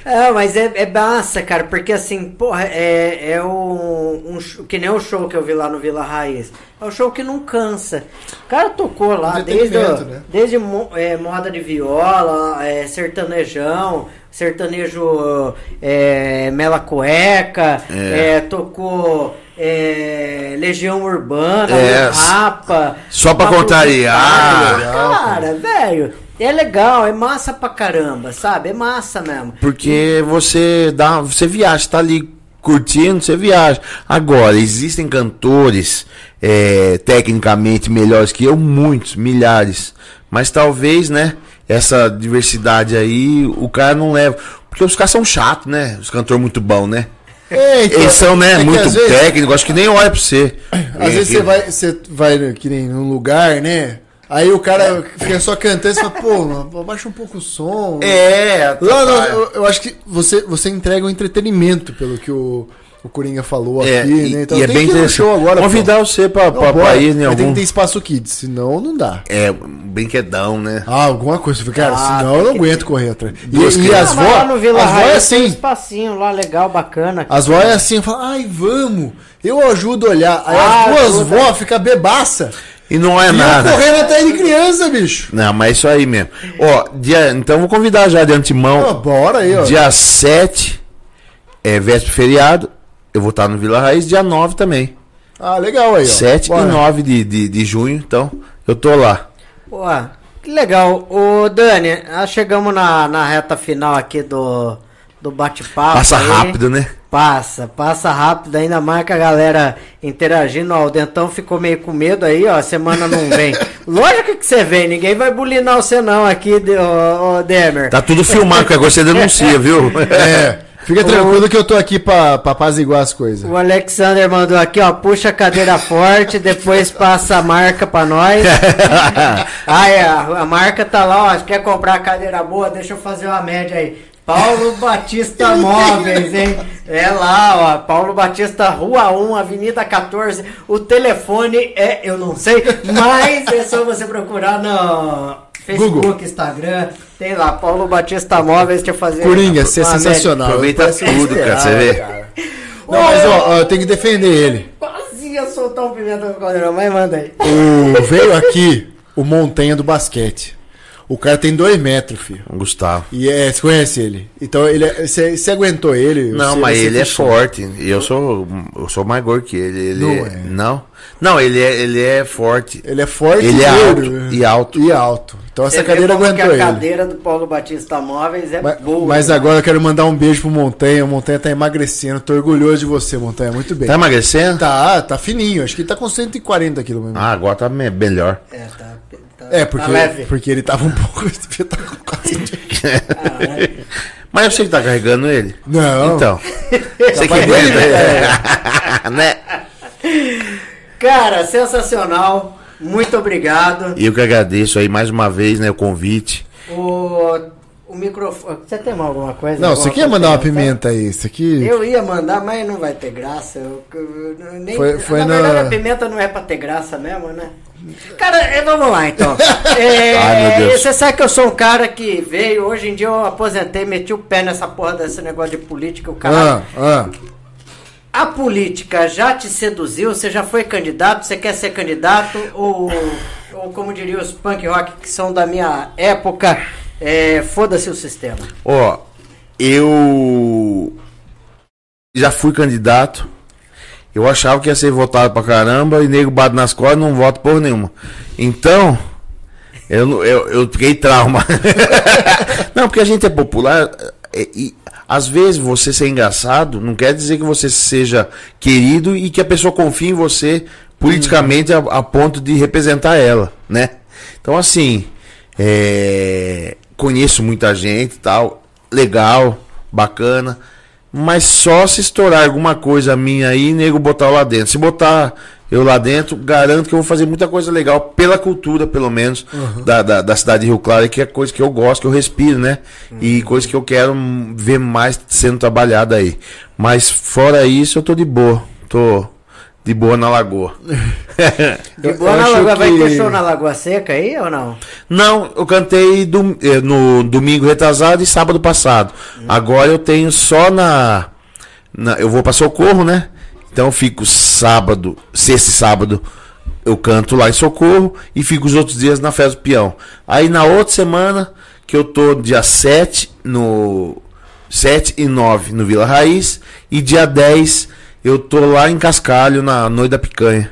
É, mas é, é massa, cara, porque assim, porra, é, é um, um show- que nem o show que eu vi lá no Vila Raiz. É um show que não cansa. O cara tocou lá desde, né? desde mo- é, moda de viola, é, sertanejão, sertanejo é, mela cueca, É. é, tocou é, Legião Urbana, É, Rapa. só pra contrariar. Vital. Cara, velho, é legal, é massa pra caramba, sabe? É massa mesmo. Porque você dá, você viaja, tá ali curtindo, você viaja. Agora, existem cantores é, tecnicamente melhores que eu, muitos, milhares. Mas talvez, né, essa diversidade aí, o cara não leva. Porque os caras são chatos, né? Os cantores muito bons, né? É, então, Eles são, né, é muito vezes- técnicos, acho que nem olha pra você. Às vezes você vai, você vai né, que nem num lugar, né? Aí o cara fica só cantando e fala, pô, abaixa um pouco o som. É, Lá, não, eu, eu acho que você, você entrega um entretenimento, pelo que o, o Coringa falou É, aqui, e, né? Então e é bem que show agora. Convidar pô. você pra, pra, pra ir em Mas tem algum... que ter espaço kids, senão não dá. É, um brinquedão, né? Ah, alguma coisa. Cara, Ah, senão eu não aguento correr atrás. E, Duas e as vó, as vó é tem um assim. espacinho lá legal, bacana. As vó é assim, fala, ai, vamos, eu ajudo a olhar. Aí Ah, as duas ajuda. vó ficam bebaça. E não é E nada. eu correndo atrás de criança, bicho. Não, mas é isso aí mesmo. Ó, dia, então vou convidar já de antemão. bora aí, ó. dia 7 é véspera de feriado. Eu vou estar no Vila Raiz, dia 9 também. Ah, legal aí, ó. 7 Bora. e 9 de, de, de junho, então eu tô lá. Pô, que legal. Ô, Dani, chegamos na, na reta final aqui do, do bate-papo. Passa aí. rápido, né? Passa, passa rápido, ainda mais que a galera interagindo, ó, o Dentão ficou meio com medo aí, ó, a semana não vem. Lógico que você vem, ninguém vai bulinar você não aqui, ô, ô, Demer. Tá tudo filmado, que agora você denuncia, viu? É, fica tranquilo que eu tô aqui pra, pra apaziguar as coisas. O Alexander mandou aqui, ó, puxa a cadeira forte, depois passa a marca pra nós. ah, é, a, a marca tá lá, ó, quer comprar a cadeira boa, deixa eu fazer uma média aí. Paulo Batista Móveis, hein? É lá, ó, Paulo Batista, Rua 1, Avenida 14. O telefone é, eu não sei, mas é só você procurar no Facebook, Google. Instagram. Tem lá, Paulo Batista Móveis, deixa eu fazer Coringa, você é sensacional. Aproveita tudo, cara, você vê. Não, mas ó, eu tenho que defender ele. Quase ia soltar um pimenta no caldeirão, mas manda aí. O, veio aqui o Montanha do basquete. O cara tem dois metros, filho. Gustavo. E é, você conhece ele? Então ele é- você, você aguentou ele? Não, você- mas você ele é forte. E eu sou, eu sou mais gordo que ele. ele Não é- é. não? Não, ele é, ele é forte. Ele é forte Ele é gordo, alto, né? e alto. E alto. Então essa Você cadeira que aguentou a ele. cadeira do Paulo Batista Móveis é Mas, boa. mas né? agora eu quero mandar um beijo pro Montanha. O Montanha tá emagrecendo. Tô orgulhoso de você, Montanha. Muito bem. Tá emagrecendo? Tá, tá fininho. Acho que ele tá com 140 quilos mesmo. Ah, agora tá me- melhor. É, tá, tá, é, tá porque, leve. porque ele tava um pouco. ele devia tá com quase- Mas eu sei que tá carregando ele. Não. Então. Você que Capaz dele, aguenta. né? Cara, sensacional. Muito obrigado. E eu que agradeço aí mais uma vez, né, o convite. O, o microfone. Você tem alguma coisa? Não, você quer mandar uma pimenta aí? Isso aqui. Eu ia mandar, mas não vai ter graça. Eu, eu- eu nem, Foi- foi na na- verdade, a pimenta não é pra ter graça mesmo, né? Cara, é, vamos lá então. É, Ai. Você sabe que eu sou um cara que veio, hoje em dia eu aposentei, meti o pé nessa porra desse negócio de política, o cara. Ah, ah. A política já te seduziu? Você já foi candidato? Você quer ser candidato? Ou, ou como diriam os punk rock que são da minha época, é, foda-se o sistema? Ó, eu já fui candidato. Eu achava que ia ser votado pra caramba e nego bate nas costas e não voto por nenhuma. Então, eu, eu, eu fiquei trauma. não, porque a gente é popular é, e às vezes você ser engraçado não quer dizer que você seja querido e que a pessoa confie em você politicamente a, a ponto de representar ela, né? Então, assim, é, conheço muita gente e tal, legal, bacana, mas só se estourar alguma coisa minha aí, nego botar lá dentro. Se botar eu lá dentro, garanto que eu vou fazer muita coisa legal pela cultura, pelo menos, da, da, da cidade de Rio Claro, que é coisa que eu gosto, que eu respiro, né? E coisa que eu quero ver mais sendo trabalhada aí. Mas fora isso, eu tô de boa. Tô de boa na lagoa. De boa na Lagoa, vai que- ter show na Lagoa Seca aí ou não? Não, eu cantei dom- eh, no domingo retrasado e sábado passado. Agora eu tenho só na, na- Eu vou pra Socorro, né? Então eu fico sábado, sexta e sábado, eu canto lá em Socorro e fico os outros dias na Festa do Peão. Aí na outra semana, que eu tô dia 7 no. 7 e 9 no Vila Raiz. E dia 10 eu tô lá em Cascalho, na Noite da Picanha.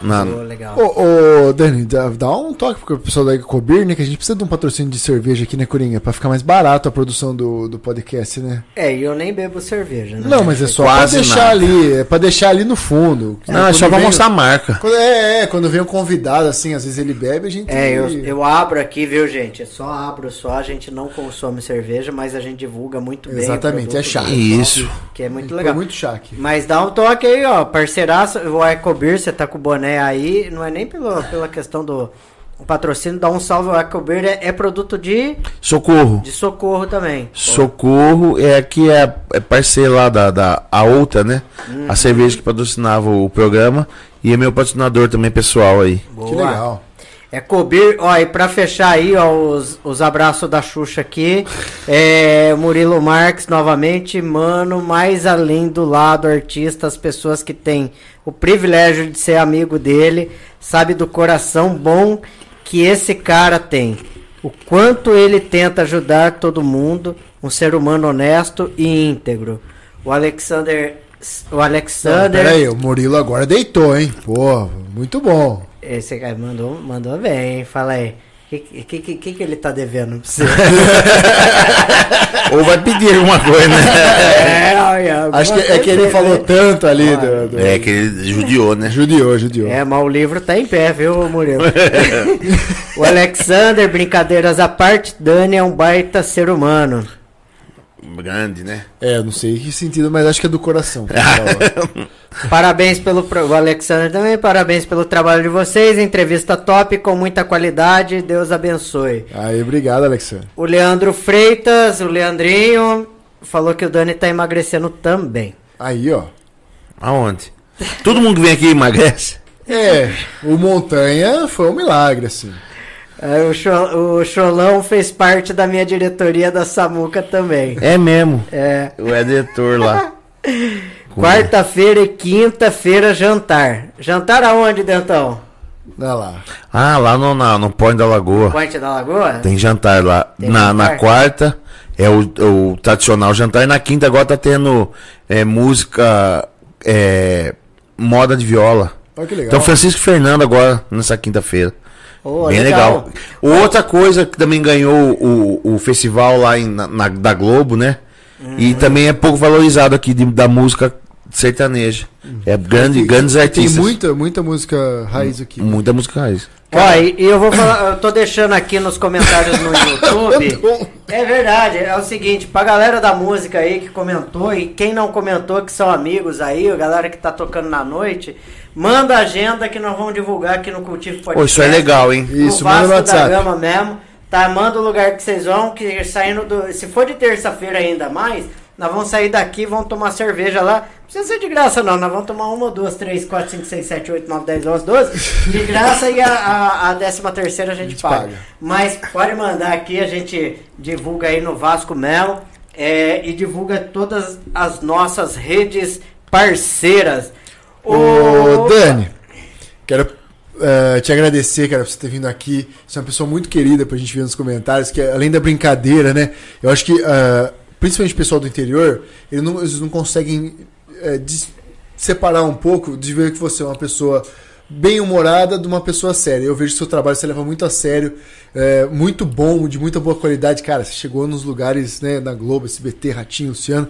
Na, Pô, legal. Ô, ô, Dani, dá, um toque pro pessoal da Ecobir, né? Que a gente precisa de um patrocínio de cerveja aqui, né, Coringa? Pra ficar mais barato a produção do, do podcast, né? É, e eu nem bebo cerveja, né? Não, mas é só Quase pra deixar nada. ali. É pra deixar ali no fundo. não, é só pra vem- mostrar a marca. Quando, é, é, quando vem um convidado, assim, às vezes ele bebe, a gente. É, eu, eu abro aqui, viu, gente? É só abro só, a gente não consome cerveja, mas a gente divulga muito bem. o Exatamente, é dele, Isso. Que é muito legal. muito chaque. Mas dá um toque aí, ó, parceiraço, o Ecobir, você tá com o boné aí, não é nem pelo, pela questão do patrocínio, dá um salve, o Ecobir é, é produto de, Socorro. de socorro também. Socorro é que é, é parceiro lá da, da a outra, né? A cerveja que patrocinava o programa e é meu patrocinador também pessoal aí. Que legal. É Cobir, ó, e pra fechar aí, ó, os, os abraços da Xuxa aqui. É, Murilo Marques, novamente, mano, mais além do lado artista, as pessoas que têm o privilégio de ser amigo dele, sabe do coração bom que esse cara tem. O quanto ele tenta ajudar todo mundo, um ser humano honesto e íntegro. O Alexander. O Não, Alexander. pera aí, o Murilo agora deitou, hein? Pô, muito bom. Esse cara mandou, mandou bem, hein? Fala aí. O que, que, que, que que ele tá devendo pra você? Ou vai pedir alguma coisa, né? é, olha, Acho que é que ele falou tanto ali do. do- É que ele judiou, né? Judiou, judiou. É, mas o livro tá em pé, viu, Murilo? o Alexander, brincadeiras à parte, Dani é um baita ser humano. Grande, né? É, não sei que sentido, mas acho que é do coração. Parabéns pelo pro- o Alexander também, parabéns pelo trabalho de vocês. Entrevista top, com muita qualidade. Deus abençoe. Aí, obrigado, Alexandre. O Leandro Freitas, o Leandrinho, falou que o Dani tá emagrecendo também. Aí, ó. Aonde? Todo mundo que vem aqui emagrece. É, o Montanha foi um milagre, assim. É, o, Cho- o Cholão fez parte da minha diretoria da Samuca também. É mesmo. É. O editor lá. Quarta-feira e quinta-feira, jantar. Jantar aonde, Dentão? Olha lá. Ah, lá no, na, no Ponte da Lagoa. Ponte da Lagoa? Tem jantar lá. Tem na, jantar? na quarta é o, o tradicional jantar. E na quinta agora tá tendo é, música, é, moda de viola. Olha que legal. Então Francisco Fernando agora, nessa quinta-feira. Ô, Bem legal. Outra coisa que também ganhou o, o festival lá em, na, na- da Globo, né? E Uhum. também é pouco valorizado aqui de- da música sertaneja. É grande, grandes Tem artistas. muita, muita música raiz aqui. Muita música raiz. Ó, e, e eu vou falar, eu tô deixando aqui nos comentários no YouTube. É verdade, é o seguinte, pra galera da música aí que comentou e quem não comentou que são amigos aí, a galera que tá tocando na noite, manda a agenda que nós vamos divulgar aqui no Cultivo Podcast. Pô, isso é legal, hein? Isso, manda no Vasco da WhatsApp. Gama mesmo. Tá, manda o lugar que vocês vão, que saindo do. Se for de terça-feira ainda mais, nós vamos sair daqui, vamos tomar cerveja lá. Não precisa ser de graça, não. Nós vamos tomar uma, duas, três, quatro, cinco, seis, sete, oito, nove, dez, onze, doze. De graça e a, a, a décima terceira a gente, gente paga. paga. Mas pode mandar aqui, a gente divulga aí no Vasco Mel. é, e divulga todas as nossas redes parceiras. Ô, Dani, quero eh, te agradecer, cara, por você ter vindo aqui. Você é uma pessoa muito querida pra gente ver nos comentários, que além da brincadeira, né? Eu acho que, eh, principalmente o pessoal do interior, eles não, eles não conseguem dis- separar um pouco de ver que você é uma pessoa bem humorada de uma pessoa séria. Eu vejo seu trabalho, você leva muito a sério, é, muito bom, de muita boa qualidade. Cara, você chegou nos lugares, né, na Globo, SBT, Ratinho, Luciano,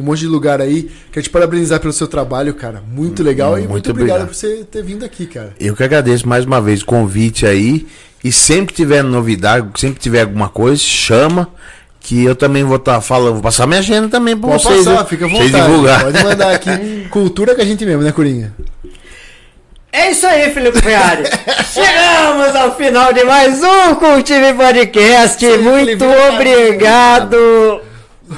um monte de lugar aí. Quero te parabenizar pelo seu trabalho, cara. Muito legal e Muito muito obrigado, obrigado. por você ter vindo aqui, cara. Eu que agradeço mais uma vez o convite aí. E sempre que tiver novidade, sempre que tiver alguma coisa, chama. Que eu também vou estar falando, vou passar minha agenda também pra Pode vocês. passar, né? fica à vontade. divulgar. Pode mandar aqui. Cultura com a gente mesmo, né, Corinha? É isso aí, Felipe Ferrari. Chegamos ao final de mais um Cultive Podcast. Muito Felipe. obrigado,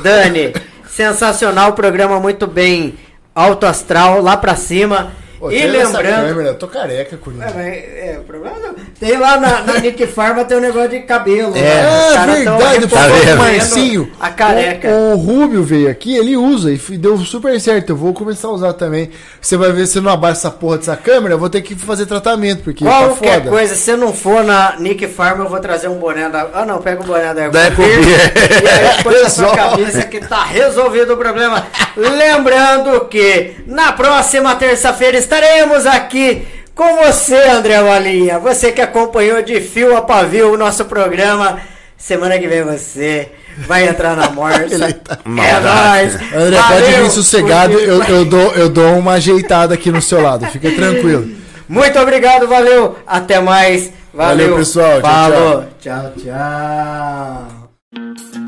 Dani. Sensacional programa, muito bem alto astral, lá pra cima. E lembrando. câmera, eu tô careca, Coringa. É, é, o problema não. Tem lá na, na Nick Pharma tem um negócio de cabelo. É. né? É tão verdade, Tá o? Marcinho. A careca. O, o Rubio veio aqui, ele usa e deu super certo. Eu vou começar a usar também. Você vai ver se não abaixa essa porra dessa câmera, eu vou ter que fazer tratamento, porque tá Qualquer foda. coisa, se não for na Nick Farm, eu vou trazer um boné da. Ah, não, pega o boné da. Ecovir. E aí põe na sua cabeça que tá resolvido o problema. Lembrando que na próxima terça-feira estaremos aqui com você, André Valinha. Você que acompanhou de fio a pavio o nosso programa. Semana que vem você vai entrar na morsa. Ele tá- É nóis. André, pode Valeu, vir sossegado, eu, eu, dou, eu dou uma ajeitada aqui no seu lado, fica tranquilo. Muito obrigado, valeu. Até mais. Valeu, Valeu, pessoal. Tchau, Falou. tchau. tchau.